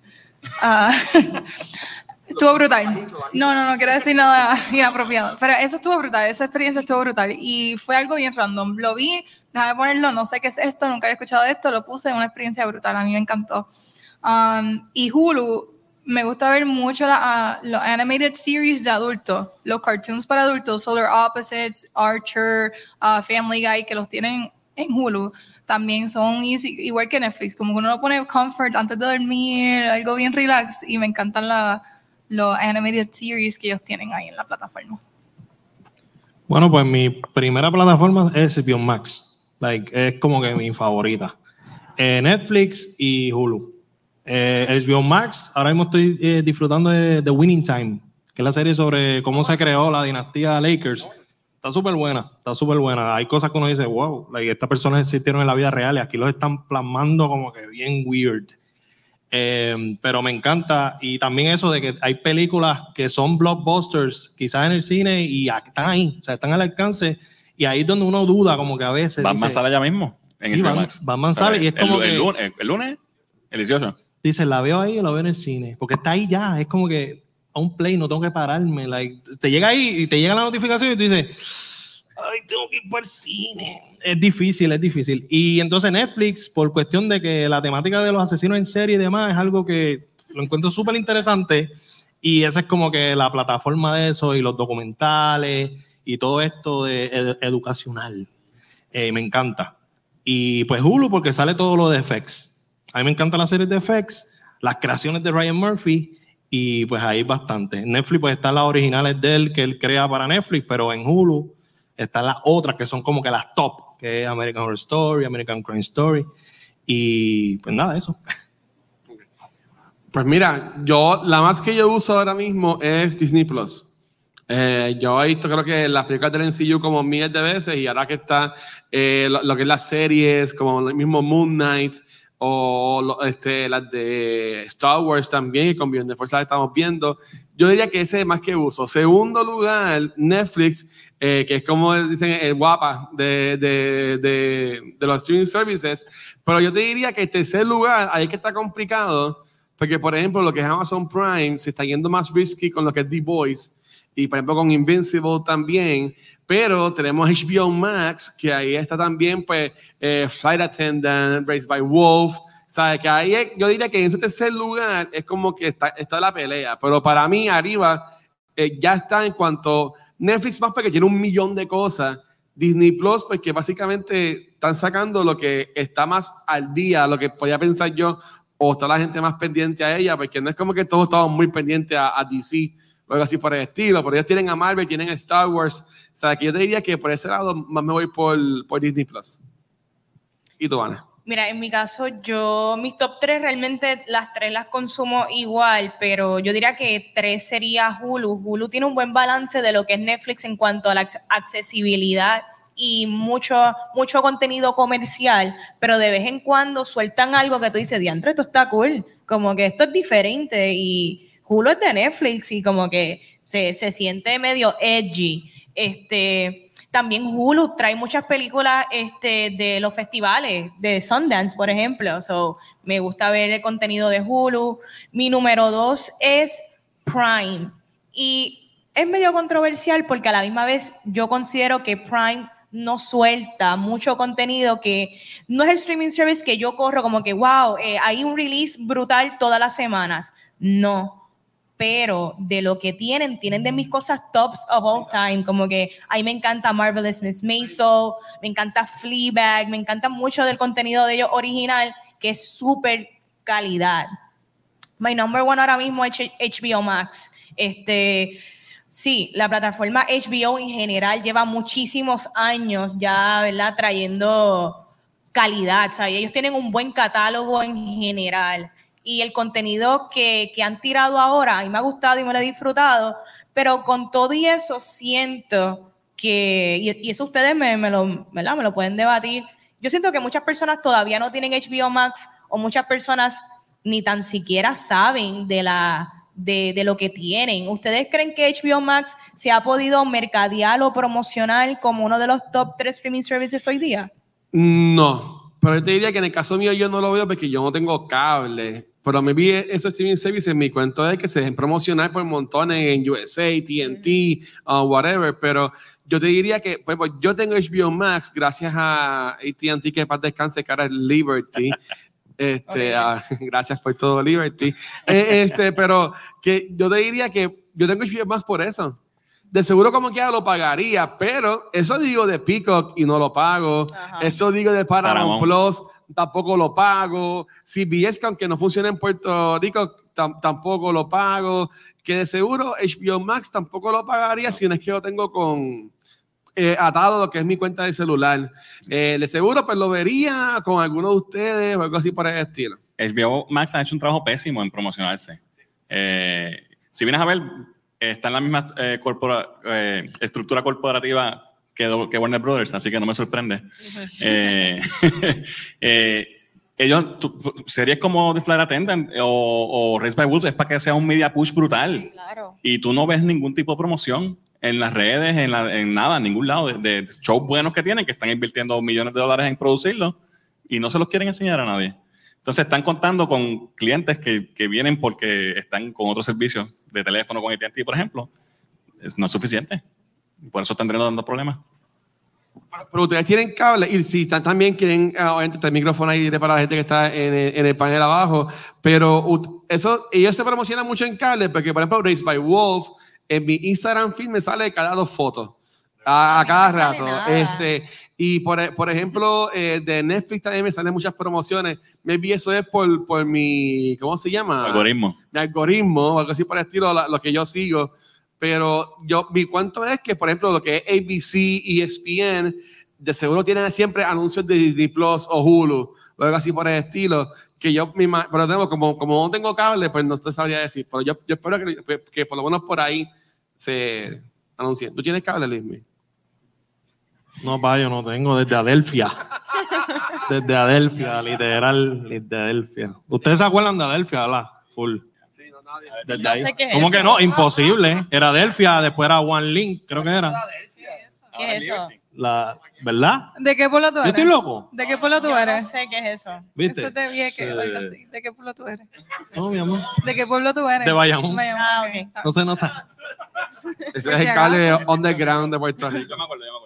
Uh, (laughs) Estuvo brutal. No, no, no quiero decir nada (laughs) inapropiado. Pero eso estuvo brutal, esa experiencia estuvo brutal. Y fue algo bien random. Lo vi, déjame ponerlo, no sé qué es esto, nunca había escuchado de esto, lo puse, una experiencia brutal, a mí me encantó. Um, y Hulu, me gusta ver mucho la, uh, los animated series de adultos, los cartoons para adultos, Solar Opposites, Archer, uh, Family Guy, que los tienen en Hulu también son igual que Netflix, como que uno lo pone comfort antes de dormir, algo bien relax y me encantan la, los animated series que ellos tienen ahí en la plataforma? Bueno, pues mi primera plataforma es HBO Max. Like, es como que mi favorita. Eh, Netflix y Hulu. Eh, HBO Max, ahora mismo estoy eh, disfrutando de The Winning Time, que es la serie sobre cómo se creó la dinastía Lakers. Está súper buena, está súper buena. Hay cosas que uno dice, wow, like, estas personas existieron en la vida real y aquí los están plasmando como que bien weird. Eh, pero me encanta. Y también eso de que hay películas que son blockbusters, quizás en el cine, y están ahí, o sea, están al alcance. Y ahí es donde uno duda, como que a veces. Batman sale ya mismo. En sí, Batman, sale y es como el, que. El lunes, el 18. Dice, la veo ahí la veo en el cine. Porque está ahí ya. Es como que a un play no tengo que pararme. Like, te llega ahí y te llega la notificación y tú dices ay, tengo que ir para el cine. Es difícil, es difícil. Y entonces Netflix, por cuestión de que la temática de los asesinos en serie y demás es algo que lo encuentro súper interesante. Y esa es como que la plataforma de eso y los documentales y todo esto de educacional. Eh, me encanta. Y pues Hulu porque sale todo lo de FX. A mí me encanta la serie de FX, las creaciones de Ryan Murphy y pues ahí bastante. Netflix pues están las originales de él que él crea para Netflix, pero en Hulu están las otras que son como que las top, que es American Horror Story, American Crime Story. Y pues nada, eso. Pues mira, yo la más que yo uso ahora mismo es Disney Plus. Eh, yo he visto creo que las películas del NCU como miles de veces y ahora que está eh, lo, que es las series como el mismo Moon Knight o este, las de Star Wars también y con Beyond the Force las estamos viendo. Yo diría que ese es más que uso. Segundo lugar, Netflix eh, que es como dicen el guapa de, de, de, de, los streaming services. Pero yo te diría que el tercer lugar, ahí que está complicado, porque por ejemplo lo que es Amazon Prime se está yendo más risky con lo que es The Voice y por ejemplo con Invincible también, pero tenemos HBO Max, que ahí está también pues eh, Flight Attendant, Raised by Wolf, ¿sabes? Que ahí yo diría que en ese tercer lugar es como que está, está la pelea, pero para mí arriba eh, ya está en cuanto Netflix más porque tiene un millón de cosas. Disney Plus, pues que básicamente están sacando lo que está más al día, lo que podía pensar yo, o está la gente más pendiente a ella, porque no es como que todos estamos muy pendientes a, DC o algo así por el estilo, pero ellos tienen a Marvel, tienen a Star Wars. O sea, que yo te diría que por ese lado más me voy por, por Disney Plus. ¿Y tú, Ana? Mira, en mi caso, yo, mis top tres realmente las tres las consumo igual, pero yo diría que tres sería Hulu. Hulu tiene un buen balance de lo que es Netflix en cuanto a la accesibilidad y mucho, mucho contenido comercial, pero de vez en cuando sueltan algo que tú dices, diantre, esto está cool, como que esto es diferente y Hulu es de Netflix y como que se, se siente medio edgy. Este, también Hulu trae muchas películas este, de los festivales, de Sundance, por ejemplo. So, me gusta ver el contenido de Hulu. Mi número dos es Prime. Y es medio controversial porque a la misma vez yo considero que Prime no suelta mucho contenido que no es el streaming service que yo corro como que, wow, eh, hay un release brutal todas las semanas. No, pero de lo que tienen, tienen de mis cosas tops of all time, como que ahí me encanta Marvelous Miss Maisel, me encanta Fleabag, me encanta mucho del contenido de ellos original, que es súper calidad. My number one ahora mismo es HBO Max. Este, sí, la plataforma HBO en general lleva muchísimos años ya, ¿verdad? Trayendo calidad, ¿sabes? Ellos tienen un buen catálogo en general y el contenido que, que han tirado ahora, mí me ha gustado y me lo he disfrutado, pero con todo y eso siento que, y, y eso ustedes me, me, lo, ¿verdad? me lo pueden debatir, yo siento que muchas personas todavía no tienen HBO Max o muchas personas ni tan siquiera saben de, la, de, de lo que tienen. ¿Ustedes creen que HBO Max se ha podido mercadear o promocionar como uno de los top tres streaming services hoy día? No, pero yo te diría que en el caso mío yo no lo veo porque yo no tengo cable. Pero me vi esos streaming services, mi cuento es que se dejen promocionar por montones en USA, TNT, uh, whatever. Pero yo te diría que, pues, pues, yo tengo HBO Max gracias a AT&T que para descanse, cara es Liberty. (laughs) Este, ah, (laughs) gracias por todo, Liberty. Eh, este, pero que yo te diría que yo tengo HBO Max por eso. De seguro como quiera lo pagaría, pero eso digo de Peacock y no lo pago. Ajá. Eso digo de Paramount, Paramount. Plus, tampoco lo pago. CBS, que aunque no funciona en Puerto Rico, tam- tampoco lo pago. Que de seguro HBO Max tampoco lo pagaría si no es que lo tengo con eh, atado lo que es mi cuenta de celular. Eh, de seguro pues lo vería con alguno de ustedes o algo así por el estilo. HBO Max ha hecho un trabajo pésimo en promocionarse. Eh, si vienes a ver, está en la misma eh, corpora- estructura corporativa que, que Warner Brothers, así que no me sorprende. Eh, (laughs) eh, ellos, tu- series como The Flight Attendant o, o Race by Wolves es para que sea un media push brutal. Claro. Y tú no ves ningún tipo de promoción en las redes, en, la- en nada, en ningún lado, de, de shows buenos que tienen, que están invirtiendo millones de dólares en producirlos y no se los quieren enseñar a nadie. Entonces están contando con clientes que, que vienen porque están con otros servicios de teléfono con AT&T, por ejemplo. Es- no es suficiente. Por eso tendrán dando problemas. Pero ustedes tienen cable y si están también quieren, ah, obviamente está el micrófono ahí para la gente que está en el, en el panel abajo, pero eso, ellos se promocionan mucho en cable porque, por ejemplo, Race by Wolf, en mi Instagram feed me sale cada dos fotos. A, a cada rato. Este, y por, por ejemplo, eh, de Netflix también me salen muchas promociones. Maybe eso es por, por mi, ¿cómo se llama? Algoritmo. mi algoritmo algo así por el estilo, la- lo que yo sigo. Pero yo, mi cuento es que, por ejemplo, lo que es ABC y ESPN, de seguro tienen siempre anuncios de Disney Plus o Hulu o algo así por el estilo. Que yo, mi ma- pero tengo, como, como no tengo cable, pues no te sabría decir. Pero yo, yo espero que, que por lo menos por ahí se anuncien. ¿Tú tienes cable, Luis? No, pa, yo no tengo desde Adelfia. (laughs) Desde Adelfia, literal, desde Adelfia. ¿Ustedes se acuerdan de Adelfia, verdad? Full. Desde No ahí. sé qué es ¿Cómo eso. que no? Imposible. Era Adelfia, después era One Link, creo que era. ¿Qué es eso? La, ¿Verdad? ¿De qué pueblo tú Yo eres? estoy loco. ¿De qué pueblo tú Yo no eres? sé qué es eso. ¿Viste? Eso Vieques, Sí. algo así. ¿De qué pueblo tú eres? No, mi amor. ¿De qué pueblo tú eres? De Bayamón. Ah, ok. ok. No se nota. Ese es si el cable underground de Puerto Rico. Yo me acuerdo, yo me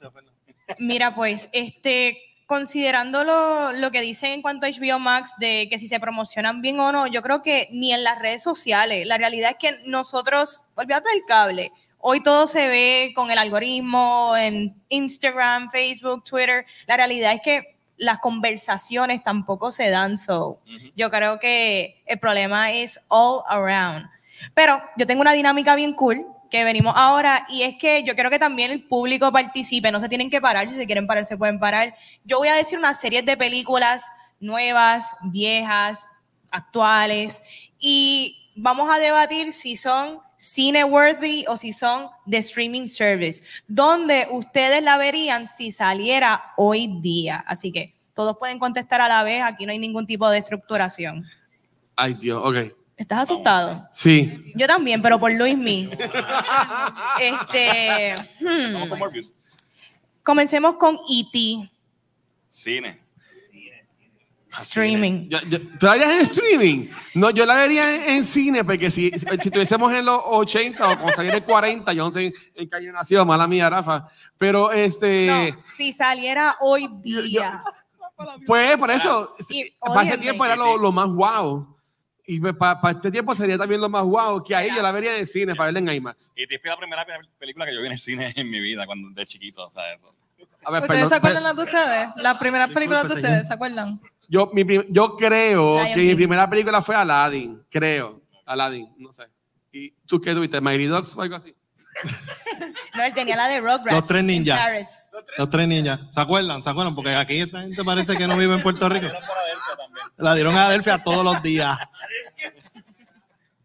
acuerdo. (laughs) Mira, pues, este, considerando lo, lo que dicen en cuanto a HBO Max, de que si se promocionan bien o no, yo creo que ni en las redes sociales. La realidad es que nosotros, olvídate del cable, hoy todo se ve con el algoritmo, en Instagram, Facebook, Twitter. La realidad es que las conversaciones tampoco se dan, so yo creo que el problema es all around. Pero yo tengo una dinámica bien cool que venimos ahora y es que yo quiero que también el público participe, no se tienen que parar, si se quieren parar se pueden parar. Yo voy a decir una serie de películas nuevas, viejas, actuales y vamos a debatir si son cine worthy o si son de streaming service, donde ustedes la verían si saliera hoy día. Así que todos pueden contestar a la vez, aquí no hay ningún tipo de estructuración. Ay, Dios, ok. ¿Estás asustado? Sí. Yo también, pero por Luis Mi. Este, hmm, Somos como Morbius. comencemos con E.T. Cine. Streaming. Yo, yo- ¿Tú la verías en streaming? No, yo la vería en, en cine, porque si, si, si estuviésemos en los 80 o cuando saliera en 40, yo no sé en qué año nació, mala mía, Rafa. Pero este, No, si saliera hoy día. pues por eso, Y, para ese óyeme. tiempo era lo, lo más wow. Y para este tiempo sería también lo más guau, que ahí yo la vería el cine, para verla en IMAX. Y te fue la primera pe- película que yo vi en el cine (laughs) en mi vida, cuando de chiquito, o sea, eso. A ver, ¿Ustedes perdón, se acuerdan las de ustedes? Las primeras películas de ustedes, ¿se acuerdan? yo, mi yo creo Lion que mi primera película fue Aladdin, creo. Aladdin, no sé. ¿Y tú qué tuviste? ¿Mighty Dogs o algo así? No, él tenía la de Rugrats. Los tres en ninjas. Los tres niñas. ¿Se acuerdan? ¿Se acuerdan? Porque aquí esta gente parece que no vive en Puerto Rico. La dieron a Adelphia todos los días.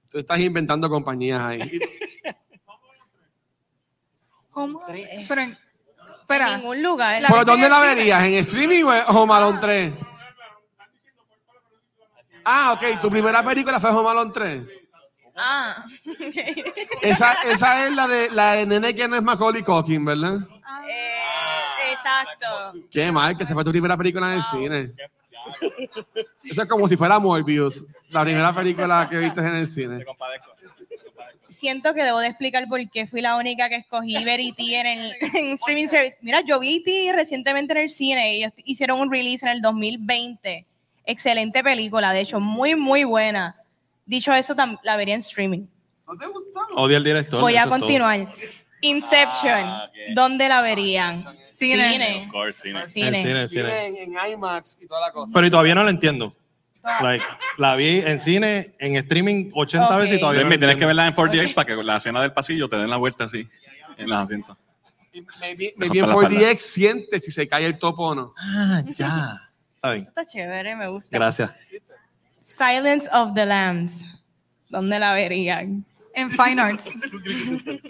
Tú estás inventando compañías ahí. Home- Pero, en- En espera, ningún lugar. La- ¿Por dónde en la verías? ¿En streaming o en Home Alone 3? Ah, ok. Tu primera película fue Home Alone 3. Ah. Esa, esa es la de la de nene que no es Macaulay Culkin, ¿verdad? Eh, exacto. Qué mal, que se fue tu primera película en el cine. Eso es como si fuera Morbius, la primera película que viste en el cine. Te compadezco. Siento que debo de explicar por qué fui la única que escogí ver E.T. en, el, (laughs) en streaming service. Mira, yo vi E.T. recientemente en el cine. Ellos hicieron un release en el 2020. Excelente película, de hecho, muy, muy buena. Dicho eso, la vería en streaming. ¿No te gustó? Odia al director. Voy a continuar. Inception, Ah. ¿dónde la verían? Cine. Of course, cine. En Cine. cine, cine. en, en IMAX y toda la cosa. Pero y todavía no la entiendo. Like, la vi en cine, en streaming 80 Ok. veces y todavía no la Tienes que verla en 4DX para que la escena del pasillo te den la vuelta así en los asientos. Maybe, maybe en para la 4DX siente si se cae el topo o no. Ah, ya. Está bien. Está chévere, me gusta. Gracias. Silence of the Lambs, ¿dónde la verían? en Fine (laughs) Arts.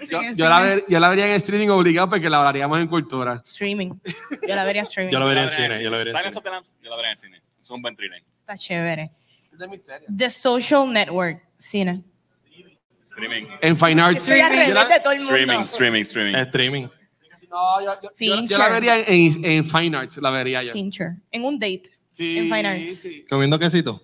Yo, la cine. ver- yo la vería en streaming obligado porque la hablaríamos en cultura. Streaming. Yo la vería streaming. Yo lo vería en Yo la cine. Yo lo vería en Silence cine. of the Lambs, yo la vería en cine. Es un buen thriller. Está chévere. The Social Network, cine. Streaming. En Fine Arts. Streaming. Yo la- revés de todo el mundo. Streaming, streaming, streaming. Streaming. No, yo, la vería en, en Fine Arts, la vería yo. Fincher. En un date. Sí, en Fine Arts. sí. Comiendo quesito.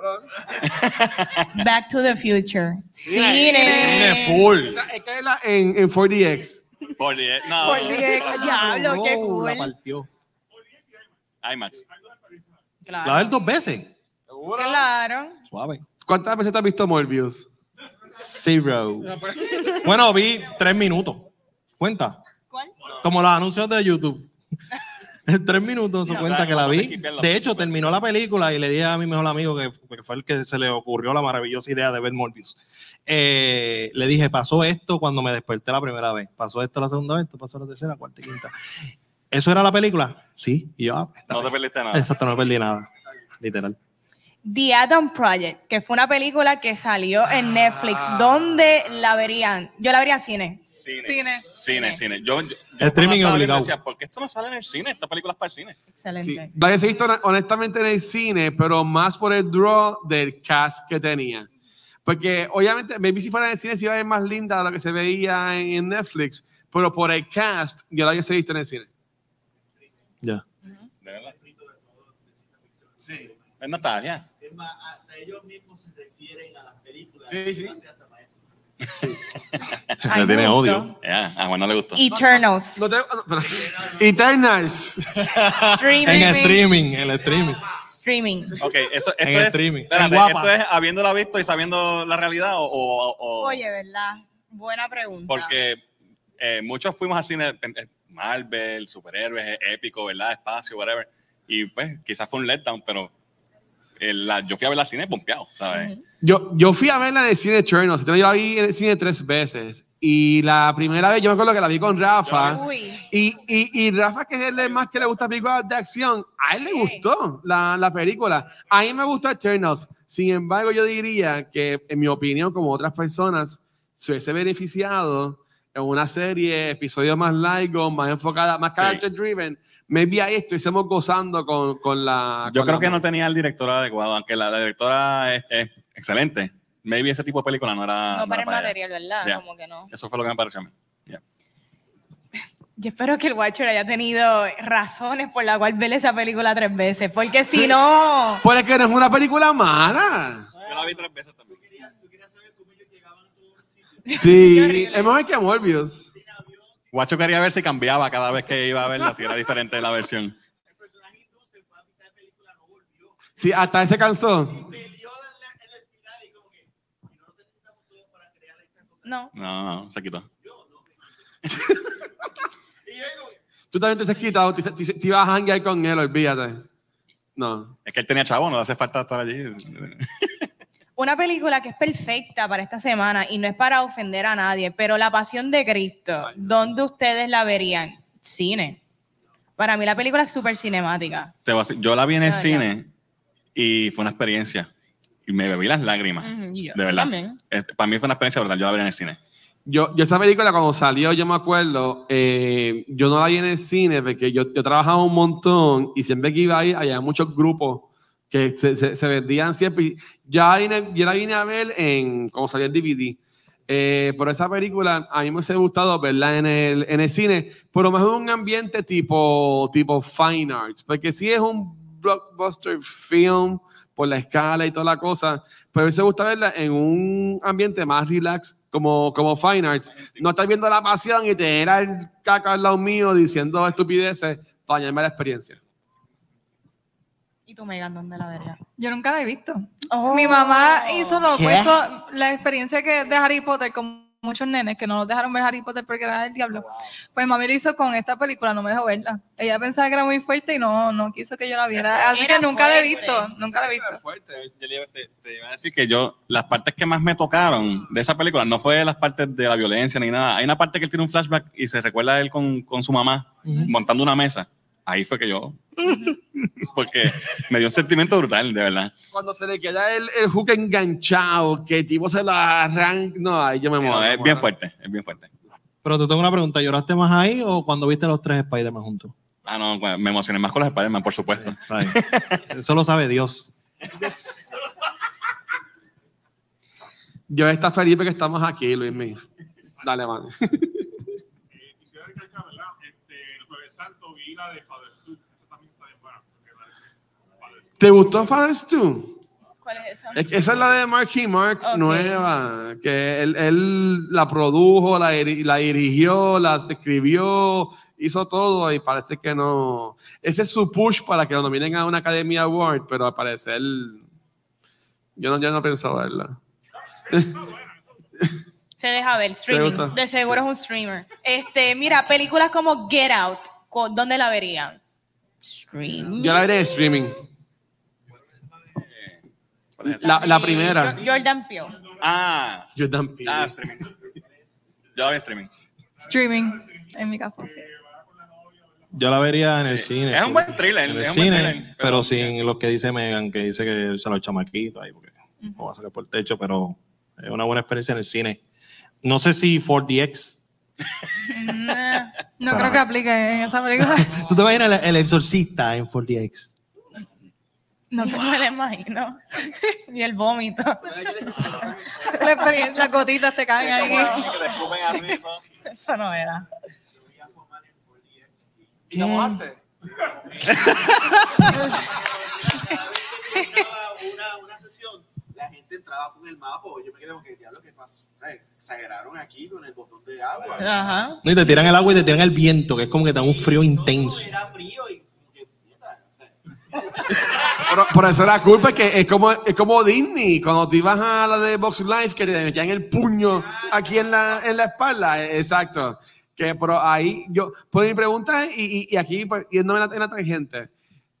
(laughs) Back to the Future. Cine Cine. full. Esa- Es que es la en, en 4DX. Por diez- No, Por diez. (laughs) Diablo, qué No, La cool. partió. IMAX. La Claro. ver dos veces. Claro. Suave. ¿Cuántas veces te has visto Morbius? Zero. Bueno, vi tres minutos. Cuenta. ¿Cuál? Como los anuncios de YouTube. (laughs) En (laughs) tres minutos se cuenta que la vi. De hecho, terminó la película y le dije a mi mejor amigo, que, fue el que se le ocurrió la maravillosa idea de ver Morbius. Eh, le dije, pasó esto cuando me desperté la primera vez. Pasó esto la segunda vez, esto pasó la tercera, cuarta y quinta. ¿Eso era la película? Sí. Y yo, ah, está No te perdiste nada. Exacto, no perdí nada. Literal. The Adam Project, que fue una película que salió en Netflix. ¿Dónde la verían? Yo la vería en cine. Cine. Cine. Cine, cine. Yo, yo, yo Streaming obligado. Decía, ¿por qué esto no sale en el cine? Esta película es para el cine. Excelente. Sí. La había visto hon- honestamente en el cine, pero más por el draw del cast que tenía. Porque obviamente, maybe si fuera en el cine, se iba a ver más linda de lo que se veía en, Netflix, pero por el cast, yo la hubiese visto en el cine. Ya. ¿De verdad? Sí. Es nostalgia. Es más, hasta ellos mismos se refieren a las películas. Sí, sí. Gracias a Maestro. (laughs) Ay, Le tiene gustó. odio. Ya, a Juan no le gustó. Eternals. No no, (laughs) Eternals. Streaming. En streaming, en el streaming. Streaming. Ok, eso, esto En es, streaming. espérate. ¿esto es habiéndola visto y sabiendo la realidad o, o- o- Oye, ¿verdad? Buena pregunta. porque eh, muchos fuimos al cine eh, Marvel, superhéroes, épico, ¿verdad? Espacio, whatever. Y pues quizás fue un letdown, pero eh, la- yo fui a ver la cine pompeado, ¿sabes? Yo, yo fui a verla en el cine Eternals. Yo la vi en el cine tres veces. Y la primera vez, yo me acuerdo que la vi con Rafa. Y, y, y Rafa, que es el más que le gusta películas de acción, a él le gustó la, la película. A mí me gustó Eternals. Sin embargo, yo diría que, en mi opinión, como otras personas, se hubiese beneficiado en una serie, episodios más largos, más enfocada, más Sí. character driven. Maybe ahí estuviésemos gozando con, con la. Yo con creo la- que no tenía el director adecuado, aunque la, la directora es, es excelente. Maybe ese tipo de película no era. No no para el ella. material, ¿verdad? Como que no. Eso fue lo que me pareció a mí. (laughs) Yo espero que el Watcher haya tenido razones por las cuales ver esa película tres veces, porque si no, Pues es que no es una película mala. Yo la vi tres veces también. (laughs) Sí, el más que a Morbius. Guacho quería ver si cambiaba cada vez que iba a verla, si era diferente de la versión. Sí, hasta ese cansó. No. No, no, se quitó. Tú también te has quitado, te, te, te ibas a hangar con él, olvídate. No. Es que él tenía chavo, no le hace falta estar allí. Una película que es perfecta para esta semana y no es para ofender a nadie, pero La Pasión de Cristo, ¿dónde ustedes la verían? Cine. Para mí la película es súper cinemática. Te voy a decir, yo la vi en el Ah, ya. cine y fue una experiencia. Y me bebí las lágrimas. Ujú, y yo de verdad. también. Es- para mí fue una experiencia brutal. Yo la vi en el cine. Yo, yo esa película cuando salió, yo me acuerdo, eh, yo no la vi en el cine porque yo, yo trabajaba un montón y siempre que iba ahí había muchos grupos que se, se, se vendían siempre. Ya yo la vine a ver en, como salió el DVD. Eh, por esa película a mí me hubiese gustado verla en el, en el cine, pero más en un ambiente tipo, tipo fine arts, porque sí es un blockbuster film por la escala y toda la cosa, pero me gusta verla en un ambiente más relax, como, como fine arts. No estar viendo la pasión y tener al caca al lado mío diciendo estupideces dañarme la experiencia. ¿Y tú, Megan, dónde la verías? Yo nunca la he visto. Oh. Mi mamá hizo lo opuesto, la experiencia que de Harry Potter con muchos nenes que no nos dejaron ver Harry Potter porque era del diablo. Pues mami lo hizo con esta película, no me dejó verla. Ella pensaba que era muy fuerte y no, no quiso que yo la viera. Así Era que nunca la he fuerte. visto, nunca la he visto. Yo le iba- te, te iba a decir que yo, las partes que más me tocaron de esa película no fue las partes de la violencia ni nada. Hay una parte que él tiene un flashback y se recuerda a él con, con su mamá montando una mesa. Ahí fue que yo. Porque me dio un sentimiento brutal, de verdad. Cuando se le queda el, el hook enganchado, que tipo se lo arranca. No, ahí yo me muero. No, me es bien muero. fuerte, es bien fuerte. Pero te tengo una pregunta, ¿lloraste más ahí o cuando viste los tres Spider-Man juntos? Ah, no, me emocioné más con los Spider-Man, por supuesto. Ay, Eso lo sabe Dios. Yo está feliz porque estamos aquí, Luis mío. Dale, man. Eh, quisiera recalcar, ¿verdad? Este, el Jueves Santo vi la de Father Stu. Esa también está bien buena. porque la de Father Stu. ¿Te gustó Fathers 2? ¿Cuál es esa? Esa es la de Marky Mark Ok. nueva, que él, él la produjo, la, diri- la dirigió, la escribió, hizo todo y parece que no. Ese es su push para que lo nominen a una Academia Award, pero al parecer yo no, yo no pienso verla. Se deja ver, streaming. De seguro es un streamer. Este, mira, películas como Get Out, ¿dónde la verían? Streaming. Yo la veré La, la primera. Jo- Jordan Peele. Ah, Jordan Peele. ah, streaming. Yo la vi en streaming. Streaming, en mi caso, sí. Yo la vería en el cine. Es un buen thriller, En el es un buen cine, thriller, pero, pero- sin lo que dice Megan, que dice que se lo chamaquito ahí, porque lo va a sacar por el techo, pero es una buena experiencia en el cine. No sé si 4DX. (laughs) Nah. No creo que aplique en esa película. (laughs) ¿Tú te imaginas el, el exorcista en 4DX? No, No me lo imagino. (laughs) Y el vómito. la las gotitas te caen ahí. Eso no era. ¿Y te mojaste? (laughs) una, una sesión, la gente entraba con el mapa, yo me quedé como que diablo, ¿qué pasó? Exageraron aquí con el botón de agua. Ajá. No, y te tiran el agua y te tiran el viento, que es como que te da un frío intenso. Era frío y como que, Pero, por eso era culpa porque es como, es como Disney, cuando te ibas a la de Box Life, que te metían el puño aquí en la, en la espalda. Exacto. Que, pero ahí yo, pues mi pregunta es, y, y, aquí pues, yéndome en la, en tangente,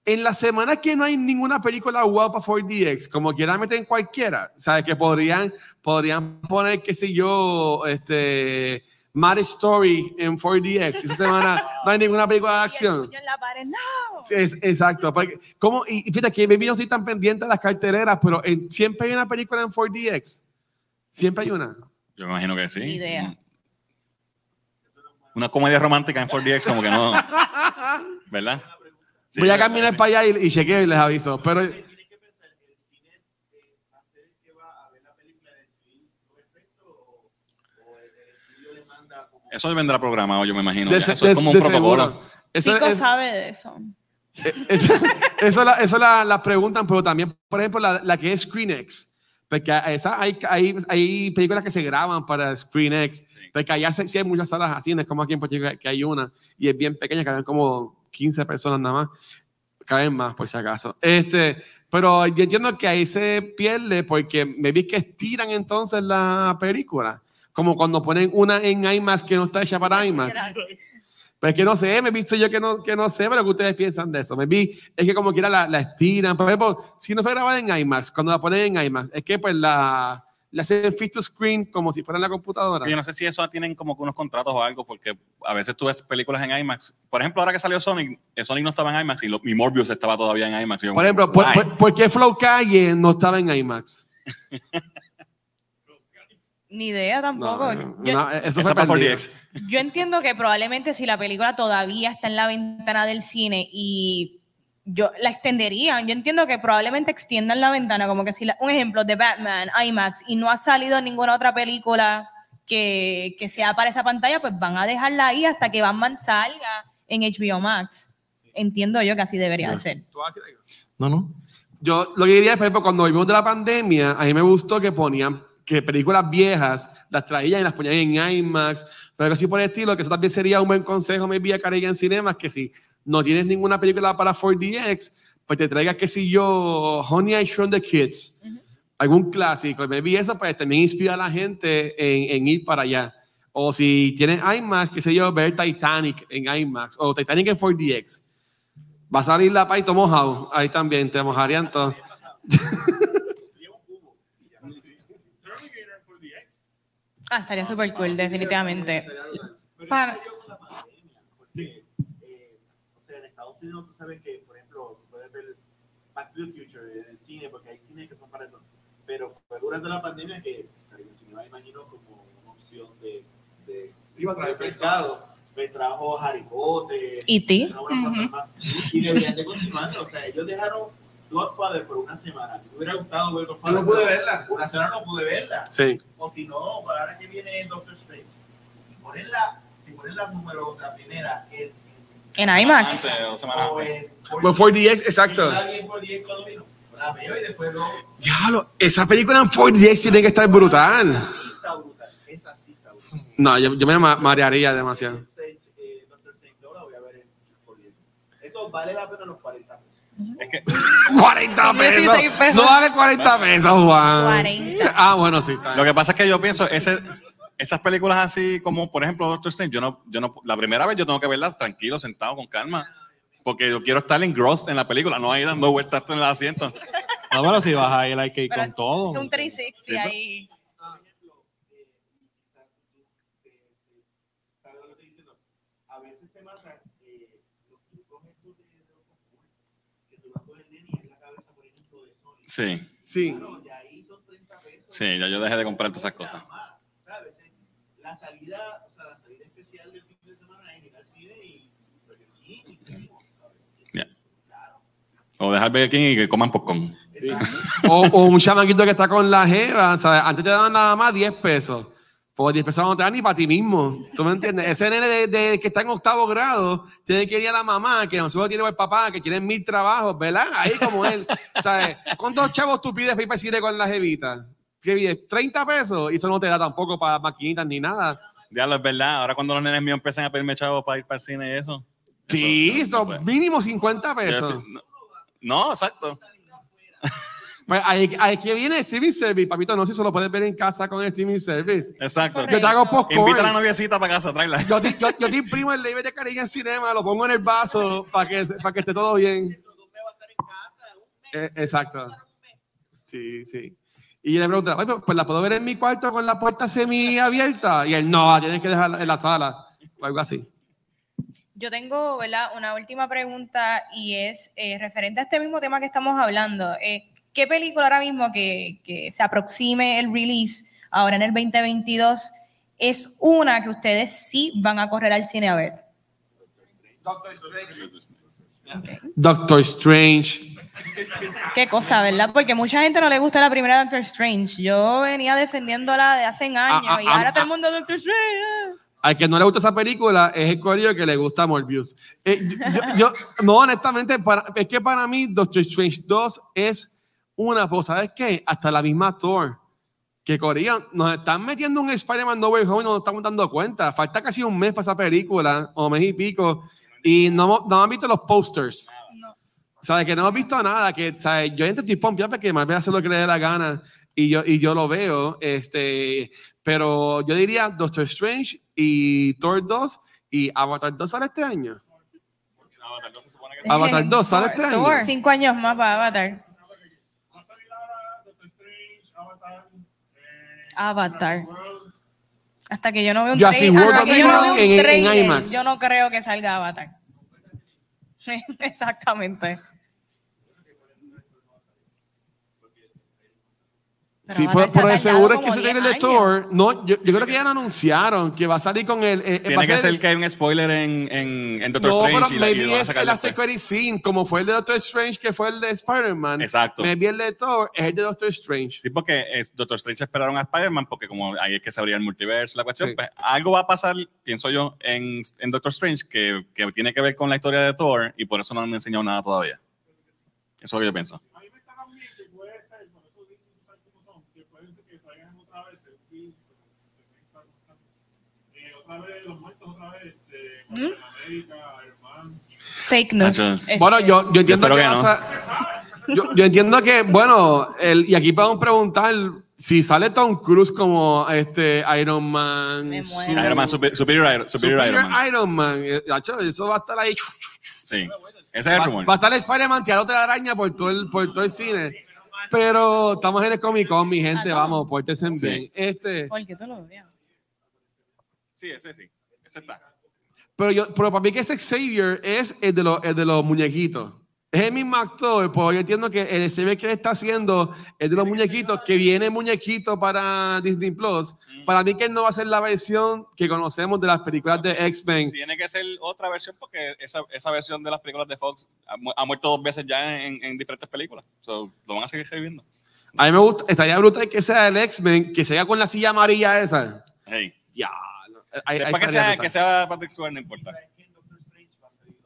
en la semana que no hay ninguna película guapa 4DX, como quieran meten cualquiera, ¿sabes? Que podrían, podrían poner, qué sé yo, este, Mad Story en 4DX. Esa semana no hay ninguna película de Y el acción. en la pared, no. Es, exacto. Porque, ¿cómo? Y y fíjate que baby, no estoy tan pendiente de las carteleras, pero en- siempre hay una película en 4DX. Siempre hay una. Yo me imagino que sí. Ni idea. Una comedia romántica en 4DX, como que no. ¿Verdad? Sí, Voy a yo- caminar sí. para allá y, y chequeo y les aviso. Pero tienen que pensar, el cine eh, va a ser el que va a ver la película de decidir los efectos o, o el, el estudio le manda como... Eso vendrá programado, yo me imagino. de, se- Eso de- es como un de protocolo. seguro. Eso, Chico es- sabe de eso. eso, (laughs) eso la, eso la, la preguntan, pero también, por ejemplo, la, la que es ScreenX. Porque esa, hay, hay, hay películas que se graban para ScreenX. Porque allá sí sí hay muchas salas así, no es como aquí en Puerto Rico que hay una y es bien pequeña, caben como 15 personas nada más. Caben más, por si acaso. Este, pero yo entiendo que ahí se pierde porque me vi que estiran entonces la película. Como cuando ponen una en IMAX que no está hecha para IMAX. Pero es que no sé, me he visto yo que no, que no sé, pero que ustedes piensan de eso. Me vi, es que como quiera la, la estiran. Por ejemplo, si no fue grabada en IMAX, cuando la ponen en IMAX, es que pues la, la hacen fit to screen como si fuera en la computadora. Yo no sé si eso tienen como que unos contratos o algo, porque a veces tú ves películas en IMAX. Por ejemplo, ahora que salió Sonic, eh, Sonic no estaba en IMAX y, lo, y Morbius estaba todavía en IMAX. Yo Por como, ejemplo, ¿por, "Why?". por- por qué Flow Calle no estaba en IMAX? (laughs) Ni idea tampoco. No, yo, no, eso Esa fue para perdido. 4DX. yo entiendo que probablemente si la película todavía está en la ventana del cine y yo la extenderían, yo entiendo que probablemente extiendan la ventana, como que si la- un ejemplo de Batman, IMAX, y no ha salido ninguna otra película que, que sea para esa pantalla, pues van a dejarla ahí hasta que Batman salga en HBO Max. Entiendo yo que así debería de ser. No, no. Yo lo que diría es, por ejemplo, cuando vimos de la pandemia, a mí me gustó que ponían que películas viejas las traían y las ponían en IMAX, pero así por el estilo, que eso también sería un buen consejo, me vía Caribbean Cinemas, que si no tienes ninguna película para 4DX, pues te traigas, que si yo, Honey, I Shrunk the Kids, algún clásico, vi eso, pues también inspira a la gente en, en ir para allá. O si tienes IMAX, que sé yo, ver Titanic en IMAX, o Titanic en 4DX. Va a salir la Paito mojado, ahí también, te mojarían todos. (laughs) Terminator 4DX. Ah, estaría súper cool, definitivamente. Para- yo con la pandemia, porque, eh, o sea, en Estados Unidos tú sabes que, por ejemplo, puedes ver Back to the Future en el cine, porque hay cines que son para eso. Pero fue durante la pandemia que el cine imagino como una opción de, de, Iba a traer de pescado. Me trajo Harry Potter. ¿Y Ujú. cosa más. Y deberían de continuar. O sea, ellos dejaron Godfather por una semana. Me hubiera gustado ver Godfather. Yo no pude verla. Una semana no pude verla. Sí. O si no, para ahora que viene Doctor Strange, si ponen la, si ponen la número, la primera en, En IMAX. Antes, dos semanas o en Bueno, 4DX, exacto. Y alguien por 10 cuando vino, la veo y después lo. Diablo, esa película en 4DX tiene que estar brutal. Sí está brutal. Esa sí está brutal. No, yo, yo me ma- marearía demasiado. Doctor Strange, eh, Doctor Strange, no la voy a ver en 4DX. Eso vale la pena los 40 pesos. Es que (laughs) 40 Son 16 pesos. No vale 40 pesos, Juan. 40. Ah, bueno, sí. está lo que pasa es que yo pienso, ese, esas películas así como, por ejemplo, Doctor Strange, yo no, yo no, la primera vez yo tengo que verlas tranquilo, sentado, con calma, porque yo quiero estar engrossed en la película, no ahí dando vueltas en el asiento. No, pero si vas a ir hay que ir con todo. Un 360 Sí, ahí ejemplo, eh, quizás tú, eh, eh, ¿sabes lo que estoy diciendo? A veces te matan eh, los trucos estos de, de los comunes, que tú vas con el nene y en la cabeza, por ejemplo, de Sony. Sí, Sí. Claro, y ahí son 30 pesos. sí, ya yo dejé de comprar todas esas cosas. Más, ¿sabes? La salida, o sea, la salida especial del fin de semana es ir al cine y Burger King y seguimos, ¿sabes? Ya. Claro. O dejar Burger King y que coman popcorn. Exacto. O, o un chamaquito que está con la jeva, ¿sabes? Antes te daban nada más 10 pesos. Por 10 pesos no te dan ni para ti mismo. ¿Tú me entiendes? Ese nene de, de- que está en octavo grado tiene que ir a la mamá, que no solo tiene el papá, que tiene mil trabajos, ¿verdad? Ahí como él. ¿Sabes? ¿Cuántos chavos tú pides para ir para el cine con la jevita? ¿Qué bien? 30 pesos. Y eso no te da tampoco para maquinitas ni nada. Diablo, es verdad. Ahora cuando los nenes míos empiezan a pedirme chavos para ir para el cine y eso. Sí, eso son mínimo 50 Yo pesos. estoy- no, no, exacto. Pues que viene el streaming service, papito. No sé si solo puedes ver en casa con el streaming service. Exacto. Yo te hago popcorn. Invita a la noviecita para casa, tráela. Yo te, yo, yo te imprimo el label de Caribe en Cinema, lo pongo en el vaso para que, para que esté todo bien. Eh, exacto. Sí, sí. Y yo le pregunto, "Ay, pues, pues la puedo ver en mi cuarto con la puerta semi abierta. Y él, no, la tienes que dejar en la sala. O algo así. Yo tengo, ¿verdad? Una última pregunta y es eh, referente a este mismo tema que estamos hablando. Eh, ¿Qué película ahora mismo que, que se aproxime el release ahora en el 2022 es una que ustedes sí van a correr al cine a ver? Doctor Strange. Qué cosa, ¿verdad? Porque mucha gente no le gusta la primera Doctor Strange. Yo venía defendiéndola de hace años Ah, y ah, ahora ah, todo el mundo Doctor Strange. Al que no le gusta esa película es el corillo que le gusta Morbius. Eh, yo, yo- no, honestamente, para- es que para mí Doctor Strange 2 es una cosa, ¿sabes qué? Hasta la misma Thor. Que Corea nos están metiendo un Spider-Man No Way Home y no nos estamos dando cuenta. Falta casi un mes para esa película, o mes y pico, y no, no hemos visto los posters. No. ¿Sabes? Que no hemos visto nada. Que, ¿sabes? Yo estoy pompeado porque Marvel hace lo que le dé la gana. y yo, y yo lo veo, este, pero yo diría Doctor Strange y Thor 2 y Avatar 2 sale este año. Avatar 2 se supone que- Avatar 2 sale este año. Cinco años más para Avatar. Avatar. Hasta que yo no veo un Jurassic trailer- World yo no veo un en- en IMAX. Yo no creo que salga Avatar. (laughs) Exactamente. Sí, pero, pero de tardado seguro es que ese 10 trailer de. Thor, no, yo, yo creo que ya lo anunciaron, que va a salir con el... eh, va Tiene que ser- ser que hay un spoiler en, en, en Doctor No, pero Strange y lo maybe es el after credit scene, como fue el de Doctor Strange, que fue el de Spider-Man. Exacto. Maybe el de Thor es el de Doctor Strange. Sí, porque es, Doctor Strange esperaron a Spider-Man, porque como ahí es que se abría el multiverso, la cuestión, Sí. pues algo va a pasar, pienso yo, en, en Doctor Strange que, que tiene que ver con la historia de Thor y por eso no me han enseñado nada todavía. Eso es lo que yo pienso. A mí me está también que puede ser, por eso digo, tú sabes cómo son, que puede ser que traigan otra vez el film, eh, otra vez los muertos, otra vez, Fake news. Entonces- Este, Bueno, yo, yo entiendo espero que, que no. pasa- yo, yo entiendo que, bueno, el, y aquí podemos preguntar si sale Tom Cruise como este Iron Man. Iron Man, Super- Superior, Iron- Superior Superior Iron Man. Iron Man. eh, eso va a estar ahí. Sí, ese es el Va, rumor. va a estar Spider-Man tirándote la araña por todo, el, por todo el cine. Pero estamos en el Comic Con, mi gente, Ah, vamos, pórtense Sí. bien. Este, ¿Por qué lo odias? Sí, ese sí. Ese está. Pero, yo, pero para mí que ese Xavier es el de, los, el de los muñequitos. Es el mismo actor, pues yo entiendo que el Xavier que él está haciendo es de los muñequitos, que viene muñequito para Disney Plus. Para mí que él no va a ser la versión que conocemos de las películas de X-Men. Tiene que ser otra versión porque esa, esa versión de las películas de Fox ha, mu- ha muerto dos veces ya en, en diferentes películas. So, lo van a seguir reviviendo. A mí me gusta, estaría brutal que sea el X-Men, que sea con la silla amarilla esa. Hey. Ya. ahí- ahí Después que sea, que sea Patrick Stewart, no importa. ¿Sabes quién Doctor Strange va a salir?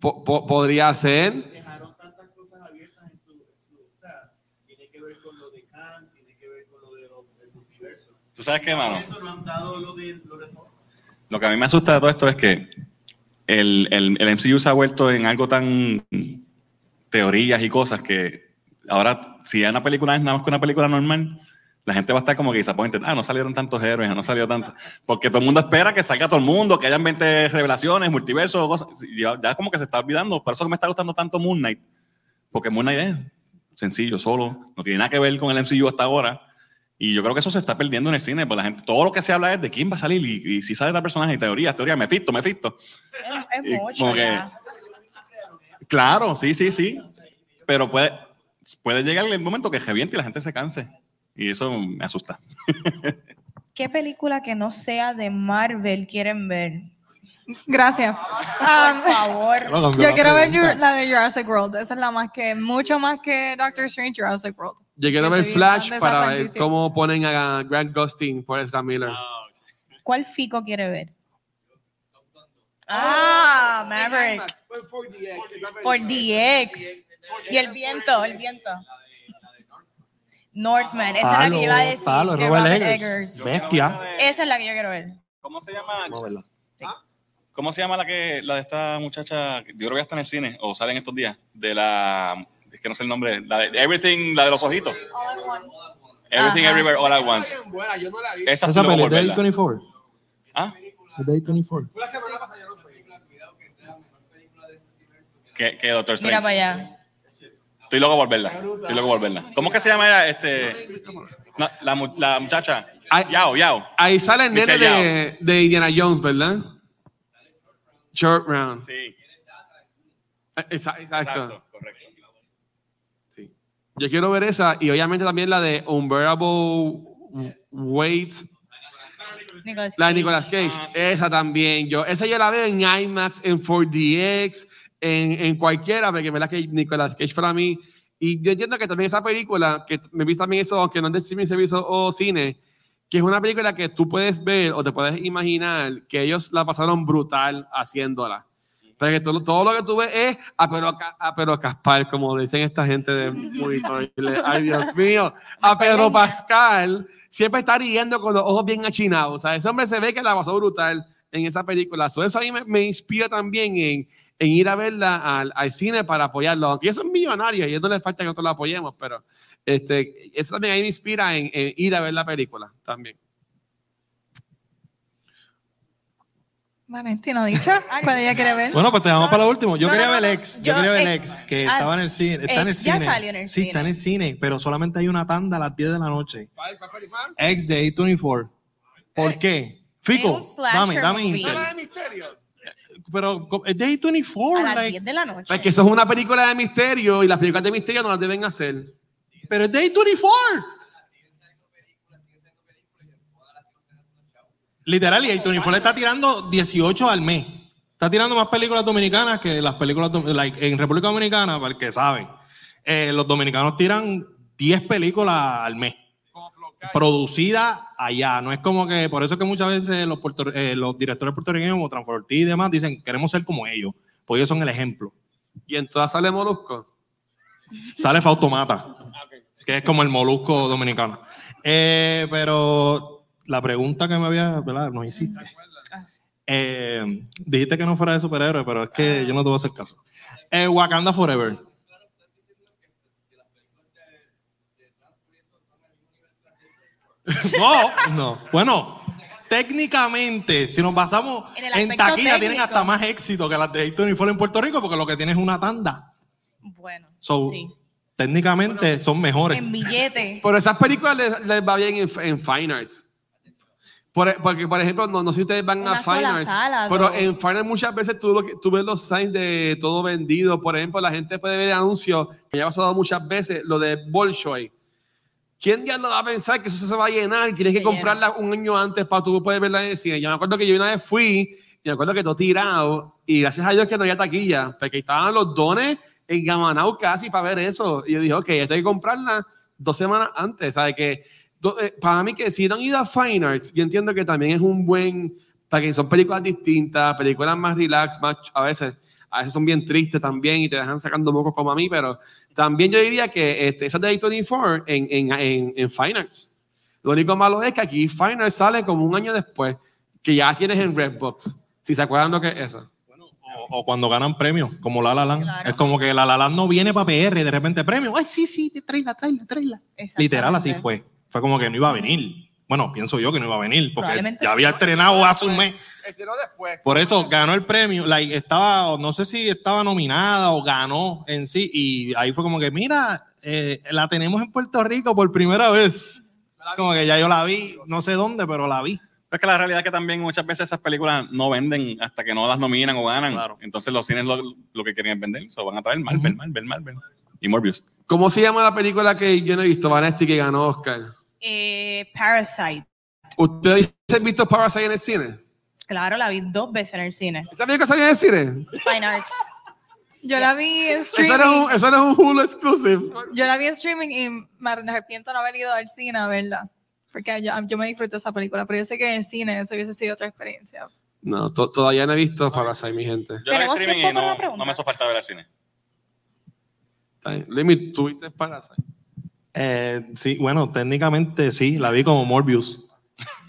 Po- po- podría ser. Dejaron tantas cosas abiertas en su, en su. O sea, tiene que ver con lo de Khan, tiene que ver con lo de lo- del multiverso. ¿Tú sabes qué, mano? Por eso no han dado lo de, lo de Thor. Lo que a mí me asusta de todo esto es que el, el, el MCU se ha vuelto en algo tan teorías y cosas que ahora, si una película es nada más que una película normal, la gente va a estar como que disappointed. Ah, no salieron tantos héroes, no salió tanto. Porque todo el mundo espera que salga todo el mundo, que hayan 20 revelaciones, multiversos, cosas. Ya, ya como que se está olvidando. Por eso que me está gustando tanto Moon Knight. Porque Moon Knight es sencillo, solo, no tiene nada que ver con el MCU hasta ahora. Y yo creo que eso se está perdiendo en el cine, pues la gente, todo lo que se habla es de quién va a salir y, y si sale tal personaje, y teorías, teorías, me fisto, me fisto. Es, es mucho como que-. Claro, sí, sí, sí. Pero puede, puede llegar el momento que reviente y la gente se canse. Y eso me asusta. (laughs) ¿Qué película que no sea de Marvel quieren ver? Gracias. Por Um, favor. yo quiero ver Jur- la de Jurassic World. Esa es la más que, mucho más que Doctor Strange, Jurassic World. Yo quiero ver Flash para ver cómo ponen a Grant Gustin por Ezra Miller. ¿Cuál Fico quiere ver? Ah, Maverick. Por DX. Y el viento, el viento. Northman. Esa es la que iba a decir. Palo, que Robert Robert Eggers. Eggers. Bestia. Esa es la que yo quiero ver. ¿Cómo se llama? Vamos a verla. ¿Cómo se llama la que la de esta muchacha? Yo creo que ya está en el cine o sale en estos días. De la. Es que no sé el nombre. La de Everything, la de los ojitos. Everything Ajá. Everywhere All at Once. Esa, Esa sí luego peli es de volverla. A24. ¿Ah? Es de A24. Que, que Doctor Mira Strange. para allá. Estoy loco por verla. Estoy loco por verla. ¿Cómo que se llama ella? Este, no, la, mu- la muchacha. Yao, Yao. Ahí sale el nene Michelle de, de Indiana Jones, ¿verdad? Short Round. Sí. Esa- exacto. Exacto, correcto. Sí. Yo quiero ver esa y obviamente también la de Unbearable Weight, Nicolas la de. Nicolas Cage. Ah, sí. Esa también. Yo, esa yo la veo en IMAX, en 4DX, en, en cualquiera, porque verdad que Nicolas Cage para mí. Y yo entiendo que también esa película, que me visto también eso, aunque no es de streaming servicio o cine, que es una película que tú puedes ver o te puedes imaginar que ellos la pasaron brutal haciéndola. Porque todo, todo lo que tú ves es a pero, Ca- a pero Caspar, como dicen esta gente de monitor. Ay, Dios mío. A Pedro Pascal siempre está riendo con los ojos bien achinados. O sea, ese hombre se ve que la pasó brutal en esa película. So, eso a mí me, me inspira también en, en ir a verla al, al cine para apoyarlo. Aunque ellos son millonarios y a ellos no les falta que nosotros lo apoyemos, pero este, eso también ahí me inspira en, en ir a ver la película también. Vanetti no ha dicho cuál ella quiere ver. Bueno, pues te vamos para lo último. Yo No, quería no, ver no, ex. Yo, Yo, quería ver el eh, ex, que ah, estaba en el cine. Está en el ya cine. salió en el sí, cine. está en el cine, pero solamente hay una tanda a las 10 de la noche. Ex de A24. ¿Por qué? Fico, dame, dame movie. intel. ¿No de misterio? Pero es de A24, A las like, 10 de la noche. Pues que eso es una película de misterio y las películas de misterio no las deben hacer. pero es de A24. Literal, y A24 le está tirando 18 al mes. Está tirando más películas dominicanas que las películas like, en República Dominicana, para el que saben. eh, los dominicanos tiran 10 películas al mes. Producidas allá. No es como que, por eso es que muchas veces los, puerto- eh, los directores puertorriqueños como Transportí y demás dicen, queremos ser como ellos. Pues ellos son el ejemplo. Y en todas sale Molusco. Sale Fautomata, que es como el molusco dominicano. Eh, pero la pregunta que me había, ¿verdad? Nos hiciste. Eh, dijiste que no fuera de superhéroe, pero es que yo no te voy a hacer caso. Eh, Wakanda Forever. (laughs) No, no. Bueno, técnicamente, si nos basamos En en, taquilla, tienen hasta más éxito que las de Héctor y en Puerto Rico, porque lo que tienen es una tanda. Bueno, So, sí. técnicamente son mejores. En billete. Pero esas películas les, les va bien en, en Fine Arts. Por, porque, por ejemplo, no, no sé si ustedes van Una a Fine sola Arts, sala, pero ¿no? en Fine Arts muchas veces tú, lo que- tú ves los signs de todo vendido. Por ejemplo, la gente puede ver anuncios, que ya ha pasado muchas veces, lo de Bolshoi. ¿Quién ya lo va a pensar que eso se va a llenar y tienes Se que comprarla un año antes para tú poder verla en el cine? Yo me acuerdo que yo una vez fui y me acuerdo que todo tirado y gracias a Dios que no había taquilla, porque estaban los dones en Gamanau casi para ver eso. Y yo dije, ok, esto hay que comprarla dos semanas antes, ¿sabes? Que do- eh, para mí que si no han ido a Fine Arts, yo entiendo que también es un buen, para que son películas distintas, películas más relax, más a veces, a veces son bien tristes también y te dejan sacando mocos como a mí, pero también yo diría que este, esas de A24 en, en, en, en Fine Arts. Lo único malo es que aquí Fine Arts sale como un año después, que ya tienes en Redbox, si se acuerdan lo que es eso. O, o cuando ganan premios, como La La Land. Claro. Es como que La La Land no viene para PR y de repente premio. Ay, sí, sí, tráela, tráela, tráela. Literal, así fue. Fue como que no iba a venir. Bueno, pienso yo que no iba a venir, porque ya sí. había estrenado hace un mes. Después. Por eso ganó el premio. Like, estaba, no sé si estaba nominada o ganó en sí. Y ahí fue como que, mira, eh, la tenemos en Puerto Rico por primera vez. Como que ya yo la vi, no sé dónde, pero la vi. Pero es que la realidad es que también muchas veces esas películas no venden hasta que no las nominan o ganan. Claro. Entonces los cines lo, lo que quieren es vender. So van a traer Marvel, Marvel, Marvel. Y Morbius. ¿Cómo se llama la película que yo no he visto, Vanesti, que ganó Oscar? Eh, Parasite. ¿Ustedes han visto Parasite en el cine? Claro, la vi dos veces en el cine. ¿Esa película salió en el cine? Fine Arts. Yo la vi en streaming. un, eso no es un Hulu exclusive. Yo la vi en streaming y me arrepiento no haber ido al cine a verla. Porque yo, yo me disfruté esa película, pero yo sé que en el cine eso hubiese sido otra experiencia. No, to- todavía no he visto Parasite, mi gente. Yo la vi ¿Tenemos streaming y no, no me hizo falta ver al cine. Está bien. Lemmy, ¿tú viste Parasite? Eh, sí, bueno, técnicamente sí, la vi como Morbius.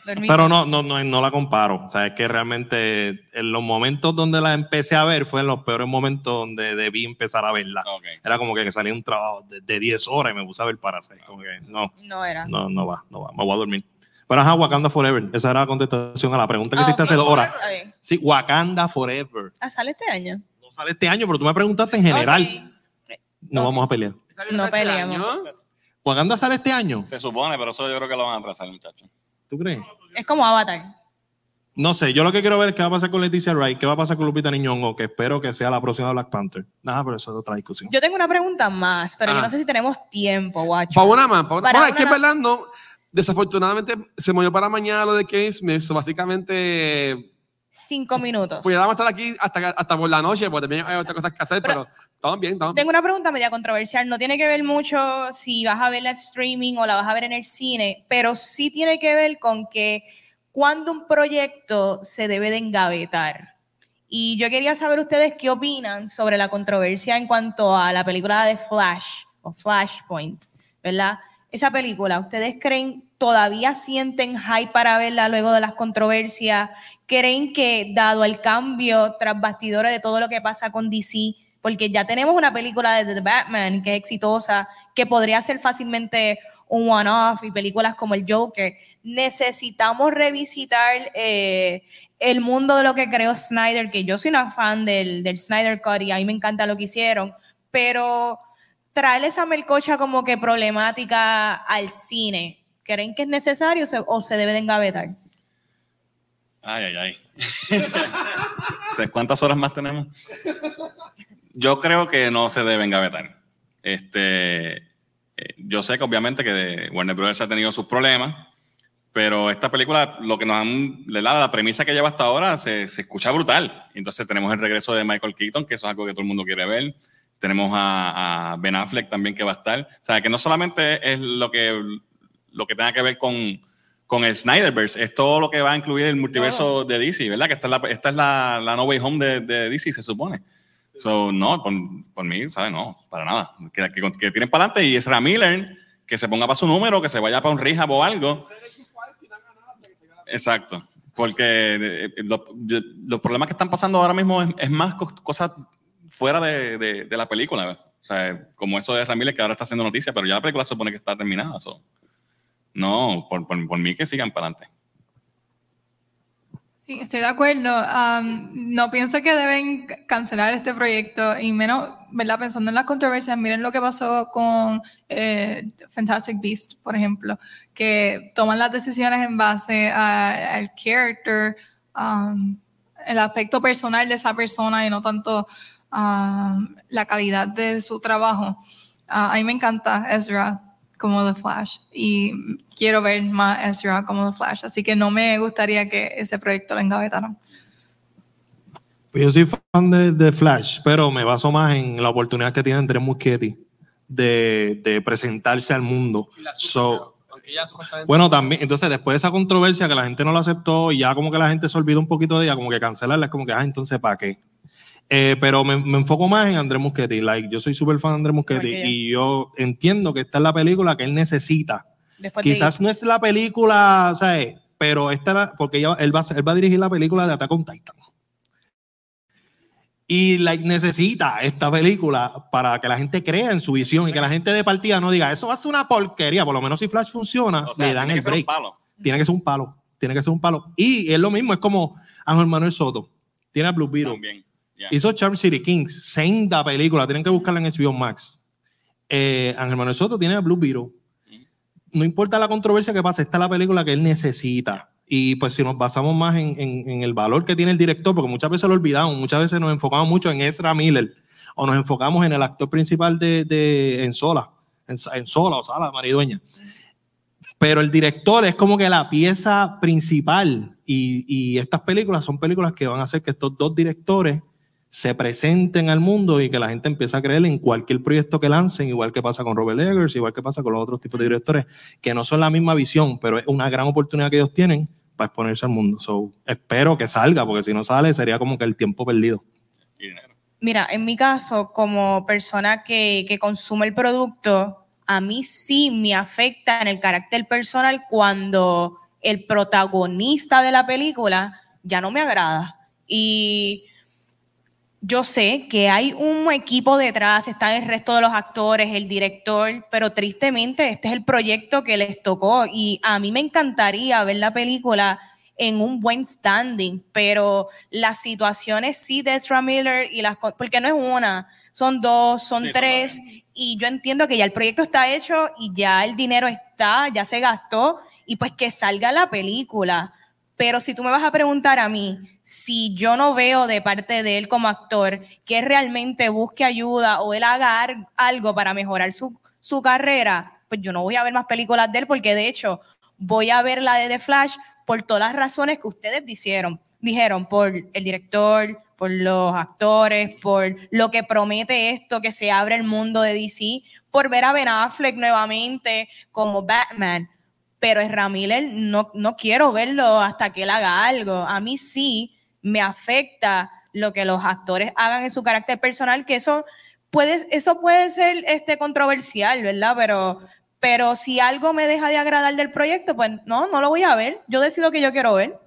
Pero no, no, no, no la comparo. O sea, es que realmente en los momentos donde la empecé a ver fue en los peores momentos donde debí empezar a verla. Era como que salía un trabajo de, de 10 horas y me puse a ver Parasite. Como que no, No era. no, no va, no va, me voy a dormir. Pero ajá, Wakanda Forever. Esa era la contestación a la pregunta que Ah, hiciste hace dos horas. Sí, Wakanda Forever. Ah, sale este año. No sale este año, pero tú me preguntaste en general. No vamos a pelear. No peleamos. ¿Wakanda sale este año? Se supone, pero eso yo creo que lo van a atrasar, muchachos. ¿Tú crees? Es como Avatar. No sé, yo lo que quiero ver es qué va a pasar con Leticia Wright, qué va a pasar con Lupita Nyong'o, que espero que sea la próxima Black Panther. Nada, pero eso es otra discusión. Yo tengo una pregunta más, pero Ah. yo no sé si tenemos tiempo, guacho. Para una más. pa' una- Para Bueno, es que es verdad, no. Desafortunadamente se movió para mañana lo de Kevin Smith. básicamente, Cinco minutos. pues ya vamos a estar aquí hasta, hasta por la noche, porque también hay otras cosas que hacer, pero, Pero- estamos bien, estamos bien. Tengo una pregunta media controversial. No tiene que ver mucho si vas a verla en streaming o la vas a ver en el cine, pero sí tiene que ver con que cuando un proyecto se debe de engavetar. Y yo quería saber ustedes qué opinan sobre la controversia en cuanto a la película de Flash o Flashpoint, ¿verdad? Esa película, ¿ustedes creen todavía sienten hype para verla luego de las controversias ¿Creen que dado el cambio tras bastidores de todo lo que pasa con DC, porque ya tenemos una película de The Batman que es exitosa, que podría ser fácilmente un one-off y películas como el Joker, necesitamos revisitar eh, el mundo de lo que creó Snyder, que yo soy una fan del, del Snyder Cut y a mí me encanta lo que hicieron, pero traer esa melcocha como que problemática al cine, ¿creen que es necesario o se, o se debe de engavetar? Ay, ay, ay. ¿De (laughs) ¿Cuántas horas más tenemos? (laughs) Yo creo que no se debe engavetar. Este, eh, yo sé que obviamente que Warner Brothers ha tenido sus problemas, pero esta película, lo que nos han, le da la premisa que lleva hasta ahora, se, se, escucha brutal. Entonces tenemos el regreso de Michael Keaton, que eso es algo que todo el mundo quiere ver. Tenemos a, a Ben Affleck también que va a estar. O sea, que no solamente es lo que, lo que tenga que ver con, con el Snyderverse, es todo lo que va a incluir el multiverso no. de DC, ¿verdad? Que esta es la, esta es la, la No Way Home de, de DC, se supone. So, no, por, por mí, ¿sabes? No, para nada. Que, que, que tienen para adelante y es Miller, que se ponga para su número, que se vaya para un rehab o algo. Exacto. Porque los lo problemas que están pasando ahora mismo es, es más cosas fuera de, de, de, la película. O sea, como eso de Ramírez que ahora está haciendo noticia, pero ya la película se supone que está terminada. So. No, por, por, por, mí que sigan para adelante. Estoy de acuerdo. No pienso que deben cancelar este proyecto y menos, ¿verdad? Pensando en las controversias, miren lo que pasó con eh, Fantastic Beast, por ejemplo, que toman las decisiones en base al character, el aspecto personal de esa persona y no tanto la calidad de su trabajo. Uh, a mí me encanta Ezra como The Flash y quiero ver más Ezra como The Flash, así que no me gustaría que ese proyecto lo engavetaran. Yo soy fan de, de, Flash, pero me baso más en la oportunidad que tiene Andrés Muschietti de, de presentarse al mundo. So, bueno, también, entonces después de esa controversia que la gente no lo aceptó y ya como que la gente se olvidó un poquito de ella, como que cancelarla, es como que, ah, entonces, ¿para qué? Eh, pero me, me, enfoco más en Andrés Muschietti. Like, yo soy súper fan de Andrés Muschietti y yo entiendo que esta es la película que él necesita. Después Quizás no es la película, ¿sabes? Pero esta, porque ella, él, va, él va a dirigir la película de Attack on Titan. Y like, necesita esta película para que la gente crea en su visión y que la gente de partida no diga, eso va a ser una porquería. Por lo menos si Flash funciona, o sea, le dan el break. Tiene que ser un palo. Tiene que ser un palo. Y es lo mismo, es como Ángel Manuel Soto. Tiene a Blue Beetle. También. Yeah. Hizo Charm City Kings, senda película, tienen que buscarla en HBO Max. Eh, Ángel Manuel Soto tiene a Blue Beetle. No importa la controversia que pase, esta es la película que él necesita. Y pues si nos basamos más en, en, en, el valor que tiene el director, porque muchas veces lo olvidamos, muchas veces nos enfocamos mucho en Ezra Miller o nos enfocamos en el actor principal de, de en Sola, en, en Sola o Sala, Maridueña. Pero el director es como que la pieza principal y, y estas películas son películas que van a hacer que estos dos directores se presenten al mundo y que la gente empiece a creer en cualquier proyecto que lancen, igual que pasa con Robert Eggers, igual que pasa con los otros tipos de directores, que no son la misma visión, pero es una gran oportunidad que ellos tienen para exponerse al mundo. So, espero que salga, porque si no sale sería como que el tiempo perdido. Mira, en mi caso, como persona que, que consume el producto, a mí sí me afecta en el carácter personal cuando el protagonista de la película ya no me agrada. Y yo sé que hay un equipo detrás, están el resto de los actores, el director, pero tristemente este es el proyecto que les tocó y a mí me encantaría ver la película en un buen standing, pero las situaciones sí de Ezra Miller y las porque no es una, son dos, son sí, tres son y yo entiendo que ya el proyecto está hecho y ya el dinero está, ya se gastó y pues que salga la película pero si tú me vas a preguntar a mí, si yo no veo de parte de él como actor que realmente busque ayuda o él haga algo para mejorar su, su carrera, pues yo no voy a ver más películas de él porque de hecho voy a ver la de The Flash por todas las razones que ustedes dijeron, dijeron por el director, por los actores, por lo que promete esto, que se abre el mundo de DC, por ver a Ben Affleck nuevamente como Batman pero es Ramírez, no, no quiero verlo hasta que él haga algo. A mí sí me afecta lo que los actores hagan en su carácter personal, que eso puede, eso puede ser este, controversial, ¿verdad? Pero, pero si algo me deja de agradar del proyecto, pues no, no lo voy a ver. Yo decido que yo quiero ver.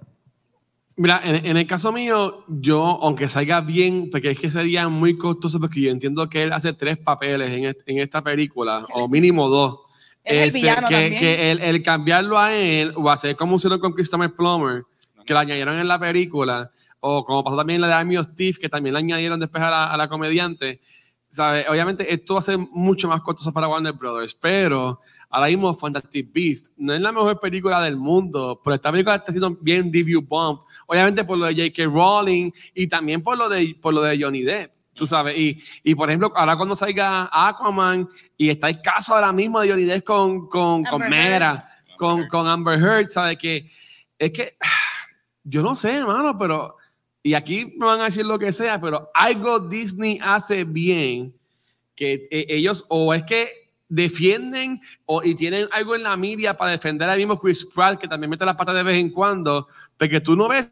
Mira, en, en el caso mío, yo, aunque salga bien, porque es que sería muy costoso, porque yo entiendo que él hace tres papeles en, en esta película, o mínimo dos. Es el Este, villano que, también. que el, el cambiarlo a él, o hacer como hicieron con Christopher Plummer, que lo añadieron en la película, o como pasó también en la de Army of Thief, que también la añadieron después a la, a la comediante. ¿sabe? Obviamente esto va a ser mucho más costoso para Warner Brothers, pero ahora mismo Fantastic Beast no es la mejor película del mundo, pero esta película está siendo bien review bombed, obviamente por lo de J.K. Rowling y también por lo de, por lo de Johnny Depp. Tú sabes, y, y por ejemplo, ahora cuando salga Aquaman y está el caso ahora mismo de Johnny Depp con, con, con Amber Mera, con, con Amber Heard, ¿sabes? Que es que (sighs) yo no sé, hermano, pero y aquí me van a decir lo que sea, pero algo Disney hace bien que eh, ellos o es que defienden o, y tienen algo en la media para defender al mismo Chris Pratt que también mete las patas de vez en cuando, porque tú no ves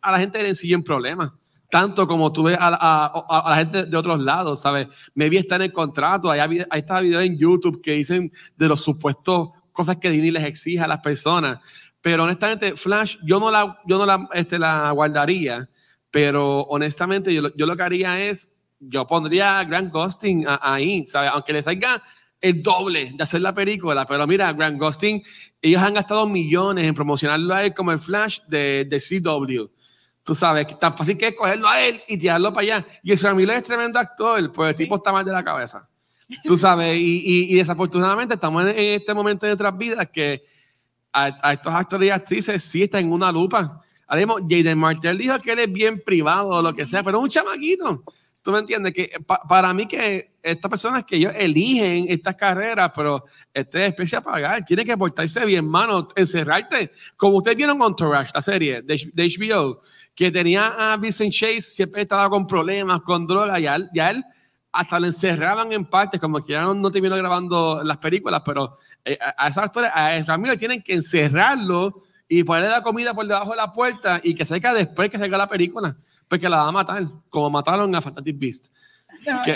a la gente en sí en problemas. Tanto como tú ves a, la- gente de otros lados, ¿sabes? Maybe está en el contrato, hay, está videos en YouTube que dicen de los supuestos cosas que Disney les exige a las personas. Pero honestamente, Flash, yo no la, yo no la, este, la guardaría, pero honestamente yo, yo lo que haría es, yo pondría a Grant Gustin ahí, ¿sabes? Aunque le salga el doble de hacer la película, pero mira, Grant Gustin, ellos han gastado millones en promocionarlo a él como el Flash de, de CW. Tú sabes, tan fácil que es cogerlo a él y tirarlo para allá. Y el Miller es tremendo actor, pues el tipo está mal de la cabeza. Tú sabes, y, y- y desafortunadamente estamos en, en este momento de nuestras vidas que a, a estos actores y actrices sí están en una lupa. Ahora mismo, Jaden Martell dijo que él es bien privado o lo que sea, pero es un chamaquito. ¿Tú me entiendes? Que pa- para mí que estas personas que ellos eligen estas carreras, pero este es especie a pagar, tiene que portarse bien, mano, encerrarte. Como ustedes vieron Entourage, la serie de, de HBO, que tenía a Vincent Chase, siempre estaba con problemas, con droga, y a él, y a él hasta lo encerraban en partes, como que ya no, no terminó grabando las películas, pero eh, a, a esos actores, a Ramiro tienen que encerrarlo y ponerle la comida por debajo de la puerta y que salga después que salga la película, porque la va a matar, como mataron a Fantastic Beast.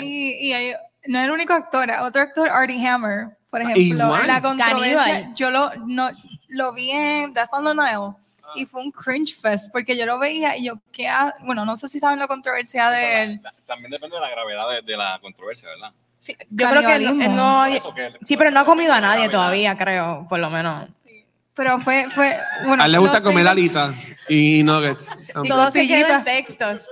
Y, y hay- no es el único actor, otro actor, Artie Hammer, por ejemplo. Igual. La controversia, Caníbal. yo lo, no, lo vi en Death on the Nile y fue un cringe fest porque yo lo veía y yo, ¿qué ha- bueno, no sé si saben la controversia de él. También depende de la gravedad de, de la controversia, ¿verdad? Sí, yo creo que él, no, sí, pero no ha comido a nadie todavía, creo, por lo menos. Pero fue, fue, bueno. a él le gusta comer alitas y nuggets. Todo se queda en textos.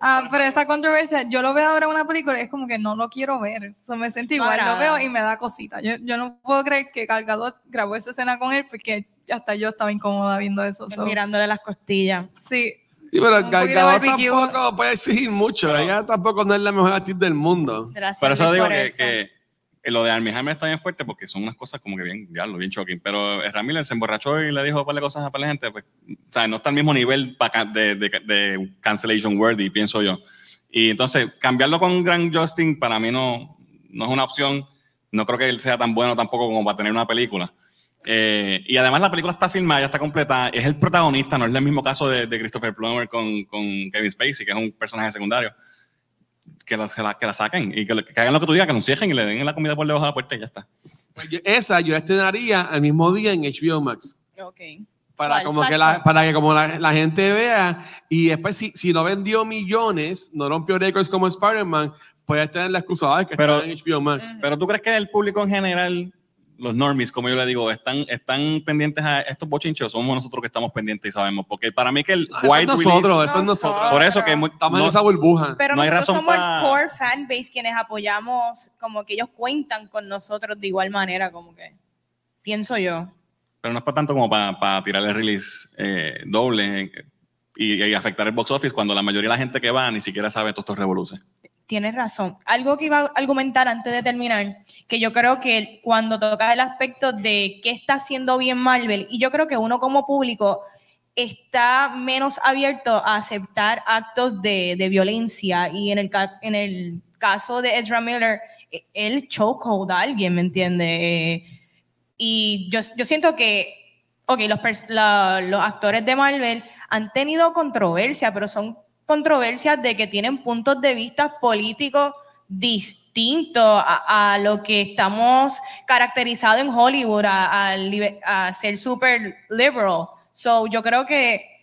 Ah, pero esa controversia, yo lo veo ahora en una película y es como que no lo quiero ver. O sea, me siento igual, Para. lo veo y me da cosita. Yo, yo no puedo creer que Cargador grabó esa escena con él porque hasta yo estaba incómoda viendo eso. so, Mirándole las costillas. Sí, Sí, pero barbecue. tampoco puede exigir mucho. Ella tampoco no es la mejor actriz del mundo. Gracias. Por eso digo por que, eso. que lo de Armie Hammer está bien fuerte porque son unas cosas como que bien, diablo, bien shocking. Pero Ramírez se emborrachó y le dijo un par de cosas a de gente. Pues, o sea, no está al mismo nivel de, de, de cancellation worthy, pienso yo. Y entonces, cambiarlo con Grand Justin para mí no, no es una opción. No creo que él sea tan bueno tampoco como para tener una película. Eh, y además la película está filmada, ya está completa. Es el protagonista, no es el mismo caso de, de Christopher Plummer con, con Kevin Spacey, que es un personaje secundario. Que la, se la- que la saquen y que, que hagan lo que tú digas, que nos cierren y le den la comida por debajo de la puerta y ya está. Pues yo- esa yo estrenaría al mismo día en HBO Max. Ok. Para, como que la, para que como la, la gente vea y después si, si no vendió millones, no rompió récords como Spider-Man, puede tener la excusa "Ay, que Pero- está en HBO Max. Pero tú crees que el público en general, los normies, como yo le digo, están, están pendientes a estos bochinchos, somos nosotros que estamos pendientes y sabemos. Porque para mí que el Ah, Eso es white nosotros, release- eso es nosotros. por eso que mu- Estamos no- en esa burbuja. Pero No hay razón somos pa- el core fanbase quienes apoyamos, como que ellos cuentan con nosotros de igual manera, como que pienso yo. pero no es para tanto como para, para tirar el release eh, doble eh, y, y afectar el box office cuando la mayoría de la gente que va ni siquiera sabe todos estos revoluces. Tienes razón. Algo que iba a argumentar antes de terminar, que yo creo que cuando toca el aspecto de qué está haciendo bien Marvel, y yo creo que uno como público está menos abierto a aceptar actos de, violencia, y en el, caso de Ezra Miller, eh, él chokehold a alguien, ¿me entiende? y yo, siento que, ok, los, los actores de Marvel han tenido controversia, pero son controversias de que tienen puntos de vista políticos distintos a, lo que estamos caracterizados en Hollywood, a ser super liberal. So, yo creo que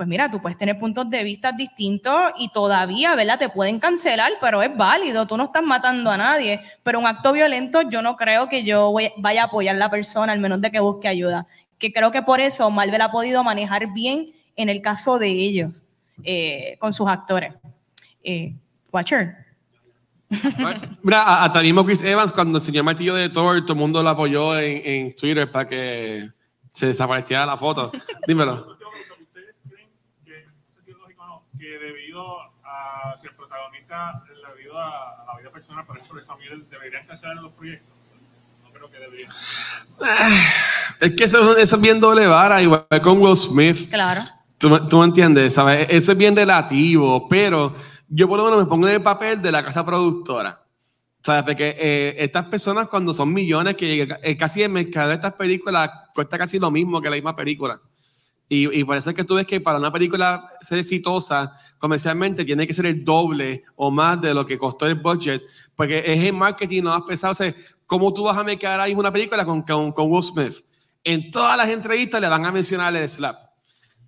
pues mira, tú puedes tener puntos de vista distintos y todavía, ¿verdad? Te pueden cancelar, pero es válido, tú no estás matando a nadie, pero un acto violento yo no creo que yo voy- vaya a apoyar a la persona, al menos de que busque ayuda, que creo que por eso Marvel ha podido manejar bien en el caso de ellos, eh, con sus actores. Eh, Watcher. Mira, a- hasta mismo Chris Evans, cuando enseñó el martillo de Thor, todo el mundo lo apoyó en, en Twitter para que se desapareciera la foto. Dímelo. ¿Ustedes creen que, no sé si es lógico o no, que debido a si el protagonista, debido a, a la vida personal, por ejemplo, de Samuel, deberían cancelar los proyectos? No creo que deberían. Es que eso, eso es bien doble vara, igual con Will Smith. Claro. Tú, tú me entiendes, ¿sabes? Eso es bien relativo, pero yo por lo menos me pongo en el papel de la casa productora. ¿Sabes? Porque eh, estas personas cuando son millones, que eh, casi el mercado de estas películas cuesta casi lo mismo que la misma película. Y, y por eso es que tú ves que para una película ser exitosa comercialmente tiene que ser el doble o más de lo que costó el budget, porque es el marketing no más pesado. O sea, ¿cómo tú vas a mercar ahí una película con, con, con Will Smith? En todas las entrevistas le van a mencionar el slap.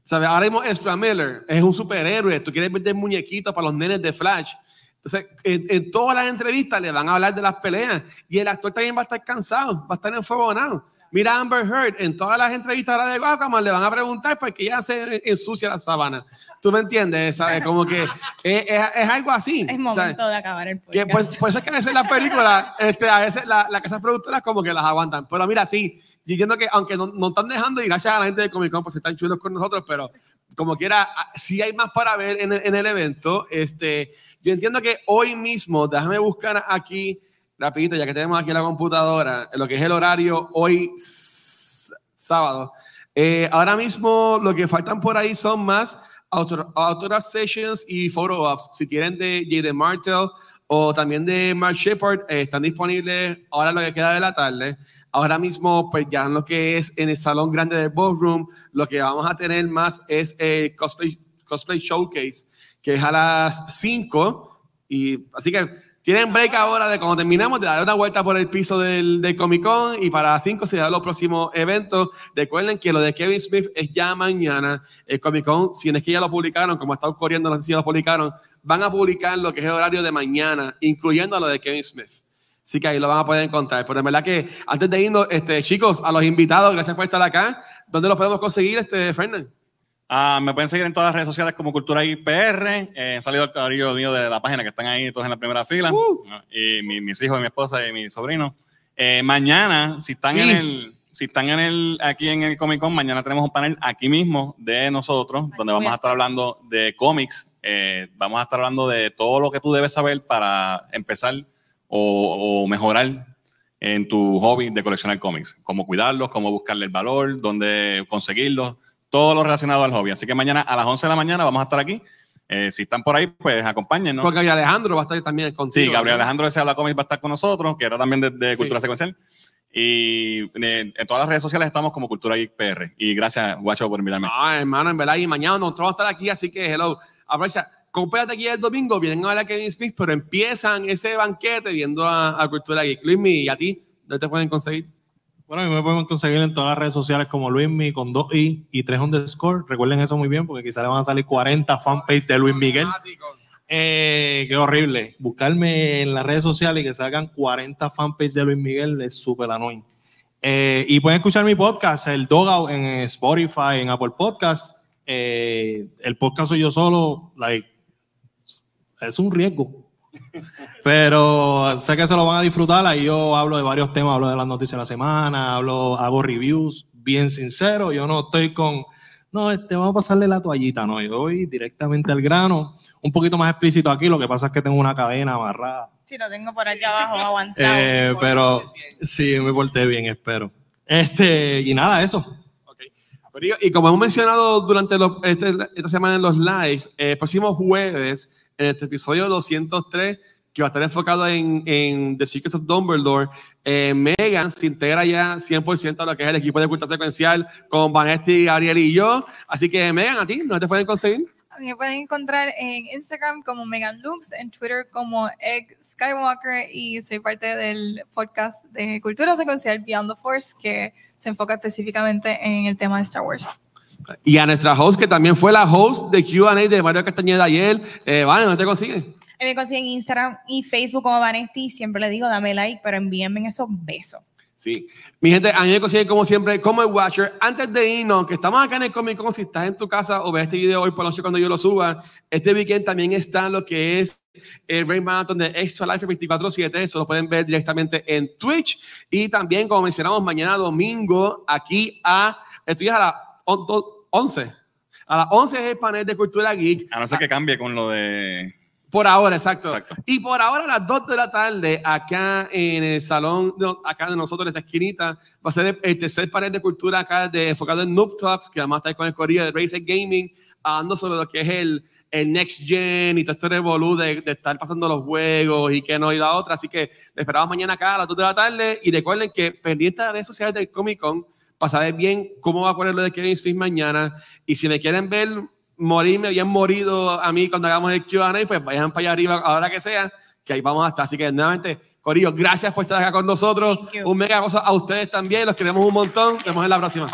¿Sabes? Ahora mismo Ezra Miller es un superhéroe. Tú quieres vender muñequitos para los nenes de Flash. Entonces, en, en todas las entrevistas le van a hablar de las peleas y el actor también va a estar cansado, va a estar enfogonado. Mira a Amber Heard, en todas las entrevistas ahora de Aquaman le van a preguntar porque ella se ensucia la sabana. ¿Tú me entiendes? ¿Sabes? Como que es, es- es algo así. Es ¿sabes? momento de acabar el Que podcast. pues, pues es que a veces las películas, este, a veces la- las casas productoras como que las aguantan. Pero mira, sí, yo entiendo que aunque no, no están dejando, y gracias a la gente de Comic Con, pues están chulos con nosotros, pero como quiera, ah, sí hay más para ver en el, en el evento. Este, yo entiendo que hoy mismo, déjame buscar aquí, rapidito, ya que tenemos aquí la computadora, lo que es el horario hoy sábado. Eh, ahora mismo lo que faltan por ahí son más autor, autograph sessions y photo ops. Si quieren de Jaden Martell o también de Mark Shepard, eh, están disponibles ahora lo que queda de la tarde. Ahora mismo, pues ya en lo que es en el salón grande del Ballroom, lo que vamos a tener más es el cosplay, cosplay showcase, que es a las 5. Y así que tienen break ahora de cuando terminamos de dar una vuelta por el piso del, del Comic Con y para las 5 se dan los próximos eventos. Recuerden que lo de Kevin Smith es ya mañana. El Comic Con, si no es que ya lo publicaron, como está ocurriendo, no sé si ya lo publicaron, van a publicar lo que es el horario de mañana, incluyendo lo de Kevin Smith. Así que ahí lo van a poder encontrar. Pero en verdad que antes de irnos, este, chicos, a los invitados, gracias por estar acá. ¿Dónde los podemos conseguir, este, Fernand? Ah, me pueden seguir en todas las redes sociales como Cultura IPR. Eh, he salido el cabrillo mío de la página que están ahí todos en la primera fila. Uh. Y mi- mis hijos, mi esposa y mi sobrino. Eh, mañana, si están Sí. en el, si están en el, aquí en el Comic Con, mañana tenemos un panel aquí mismo de nosotros, donde vamos a estar hablando de cómics. Eh, vamos a estar hablando de todo lo que tú debes saber para empezar o, o mejorar en tu hobby de coleccionar cómics. Cómo cuidarlos, cómo buscarle el valor, dónde conseguirlos, todo lo relacionado al hobby. Así que mañana a las 11 de la mañana vamos a estar aquí. Eh, si están por ahí, pues acompáñennos. Porque Alejandro va a estar también contigo. Sí, Gabriel ¿no? Alejandro de Se Habla Cómics va a estar con nosotros, que era también de, de Sí. Cultura Secuencial. Y eh, en todas las redes sociales estamos como Cultura Geek PR. Y gracias, Guacho, por invitarme. Ah, hermano, en verdad, y mañana nosotros vamos a estar aquí, así que hello. Aprovecha, compérate aquí el domingo, vienen a ver a Kevin Smith, pero empiezan ese banquete viendo a, a Cultura Geek. Luismi, ¿y a ti? ¿Dónde te pueden conseguir? Bueno, a mí me pueden conseguir en todas las redes sociales como Luismi con dos i y tres underscore. Recuerden eso muy bien porque quizá le van a salir 40 fanpage de Luis Miguel. Eh, qué horrible. Buscarme en las redes sociales y que salgan 40 fanpages de Luis Miguel es súper annoying. Eh, y pueden escuchar mi podcast, el Dogout, en Spotify, en Apple Podcast. Eh, el podcast soy yo solo, like, es un riesgo. Pero sé que se lo van a disfrutar. Ahí yo hablo de varios temas, hablo de las noticias de la semana, hablo, hago reviews, bien sincero. Yo no estoy con, no, este, vamos a pasarle la toallita, no. Yo voy directamente al grano, un poquito más explícito aquí. Lo que pasa es que tengo una cadena amarrada. Sí, lo tengo por aquí abajo (laughs) aguantado. Eh, pero sí, me porté bien, espero. Este, y nada, eso. Y como hemos mencionado durante los- este- esta semana en los live, eh, próximo jueves, en este episodio 203, que va a estar enfocado en, en The Secrets of Dumbledore, eh, Megan se integra ya 100% a lo que es el equipo de cultura secuencial con Vanesti, Gabriel y yo. Así que, Megan, ¿a ti? ¿No te pueden conseguir? Me pueden encontrar en Instagram como Megan Lux, en Twitter como Egg Skywalker y soy parte del podcast de Cultura Secuencial Beyond the Force que se enfoca específicamente en el tema de Star Wars. Y a nuestra host, que también fue la host de QA de Mario Castañeda ayer. Eh, vale, ¿dónde te consiguen? Me consiguen Instagram y Facebook como Vanesti. Siempre le digo, dame like, pero envíenme esos besos. Sí. Mi gente, a mí me consiguen como siempre como el Watcher. Antes de irnos, que estamos acá en el Comic Con, si estás en tu casa o ves este video hoy por la noche cuando yo lo suba, este weekend también está lo que es el Rain Marathon de Extra Life 24-7. Eso lo pueden ver directamente en Twitch. Y también, como mencionamos, mañana domingo, aquí a, estoy a las on- do- 11. A las 11 es el panel de Cultura Geek. A no ser que cambie con lo de. Por ahora, exacto. Exacto. Y por ahora a las 2 de la tarde, acá en el salón, de- acá de nosotros, en esta esquinita, va a ser el, el tercer panel de cultura acá de, enfocado en Noob Talks, que vamos a estar con el corrido de Racer Gaming, hablando sobre lo que es el, el Next Gen y todo este revolú de, de estar pasando los juegos y que no y la otra. Así que le esperamos mañana acá a las 2 de la tarde y recuerden que pendiente de las redes sociales del Comic Con para saber bien cómo va a poner lo de Kevin Smith mañana. Y si me quieren ver morirme bien morido a mí cuando hagamos el Q&A, pues vayan para allá arriba ahora que sea, que ahí vamos a estar. Así que nuevamente, Corillo, gracias por estar acá con nosotros. Un mega cosa a ustedes también, los queremos un montón. Nos vemos en la próxima.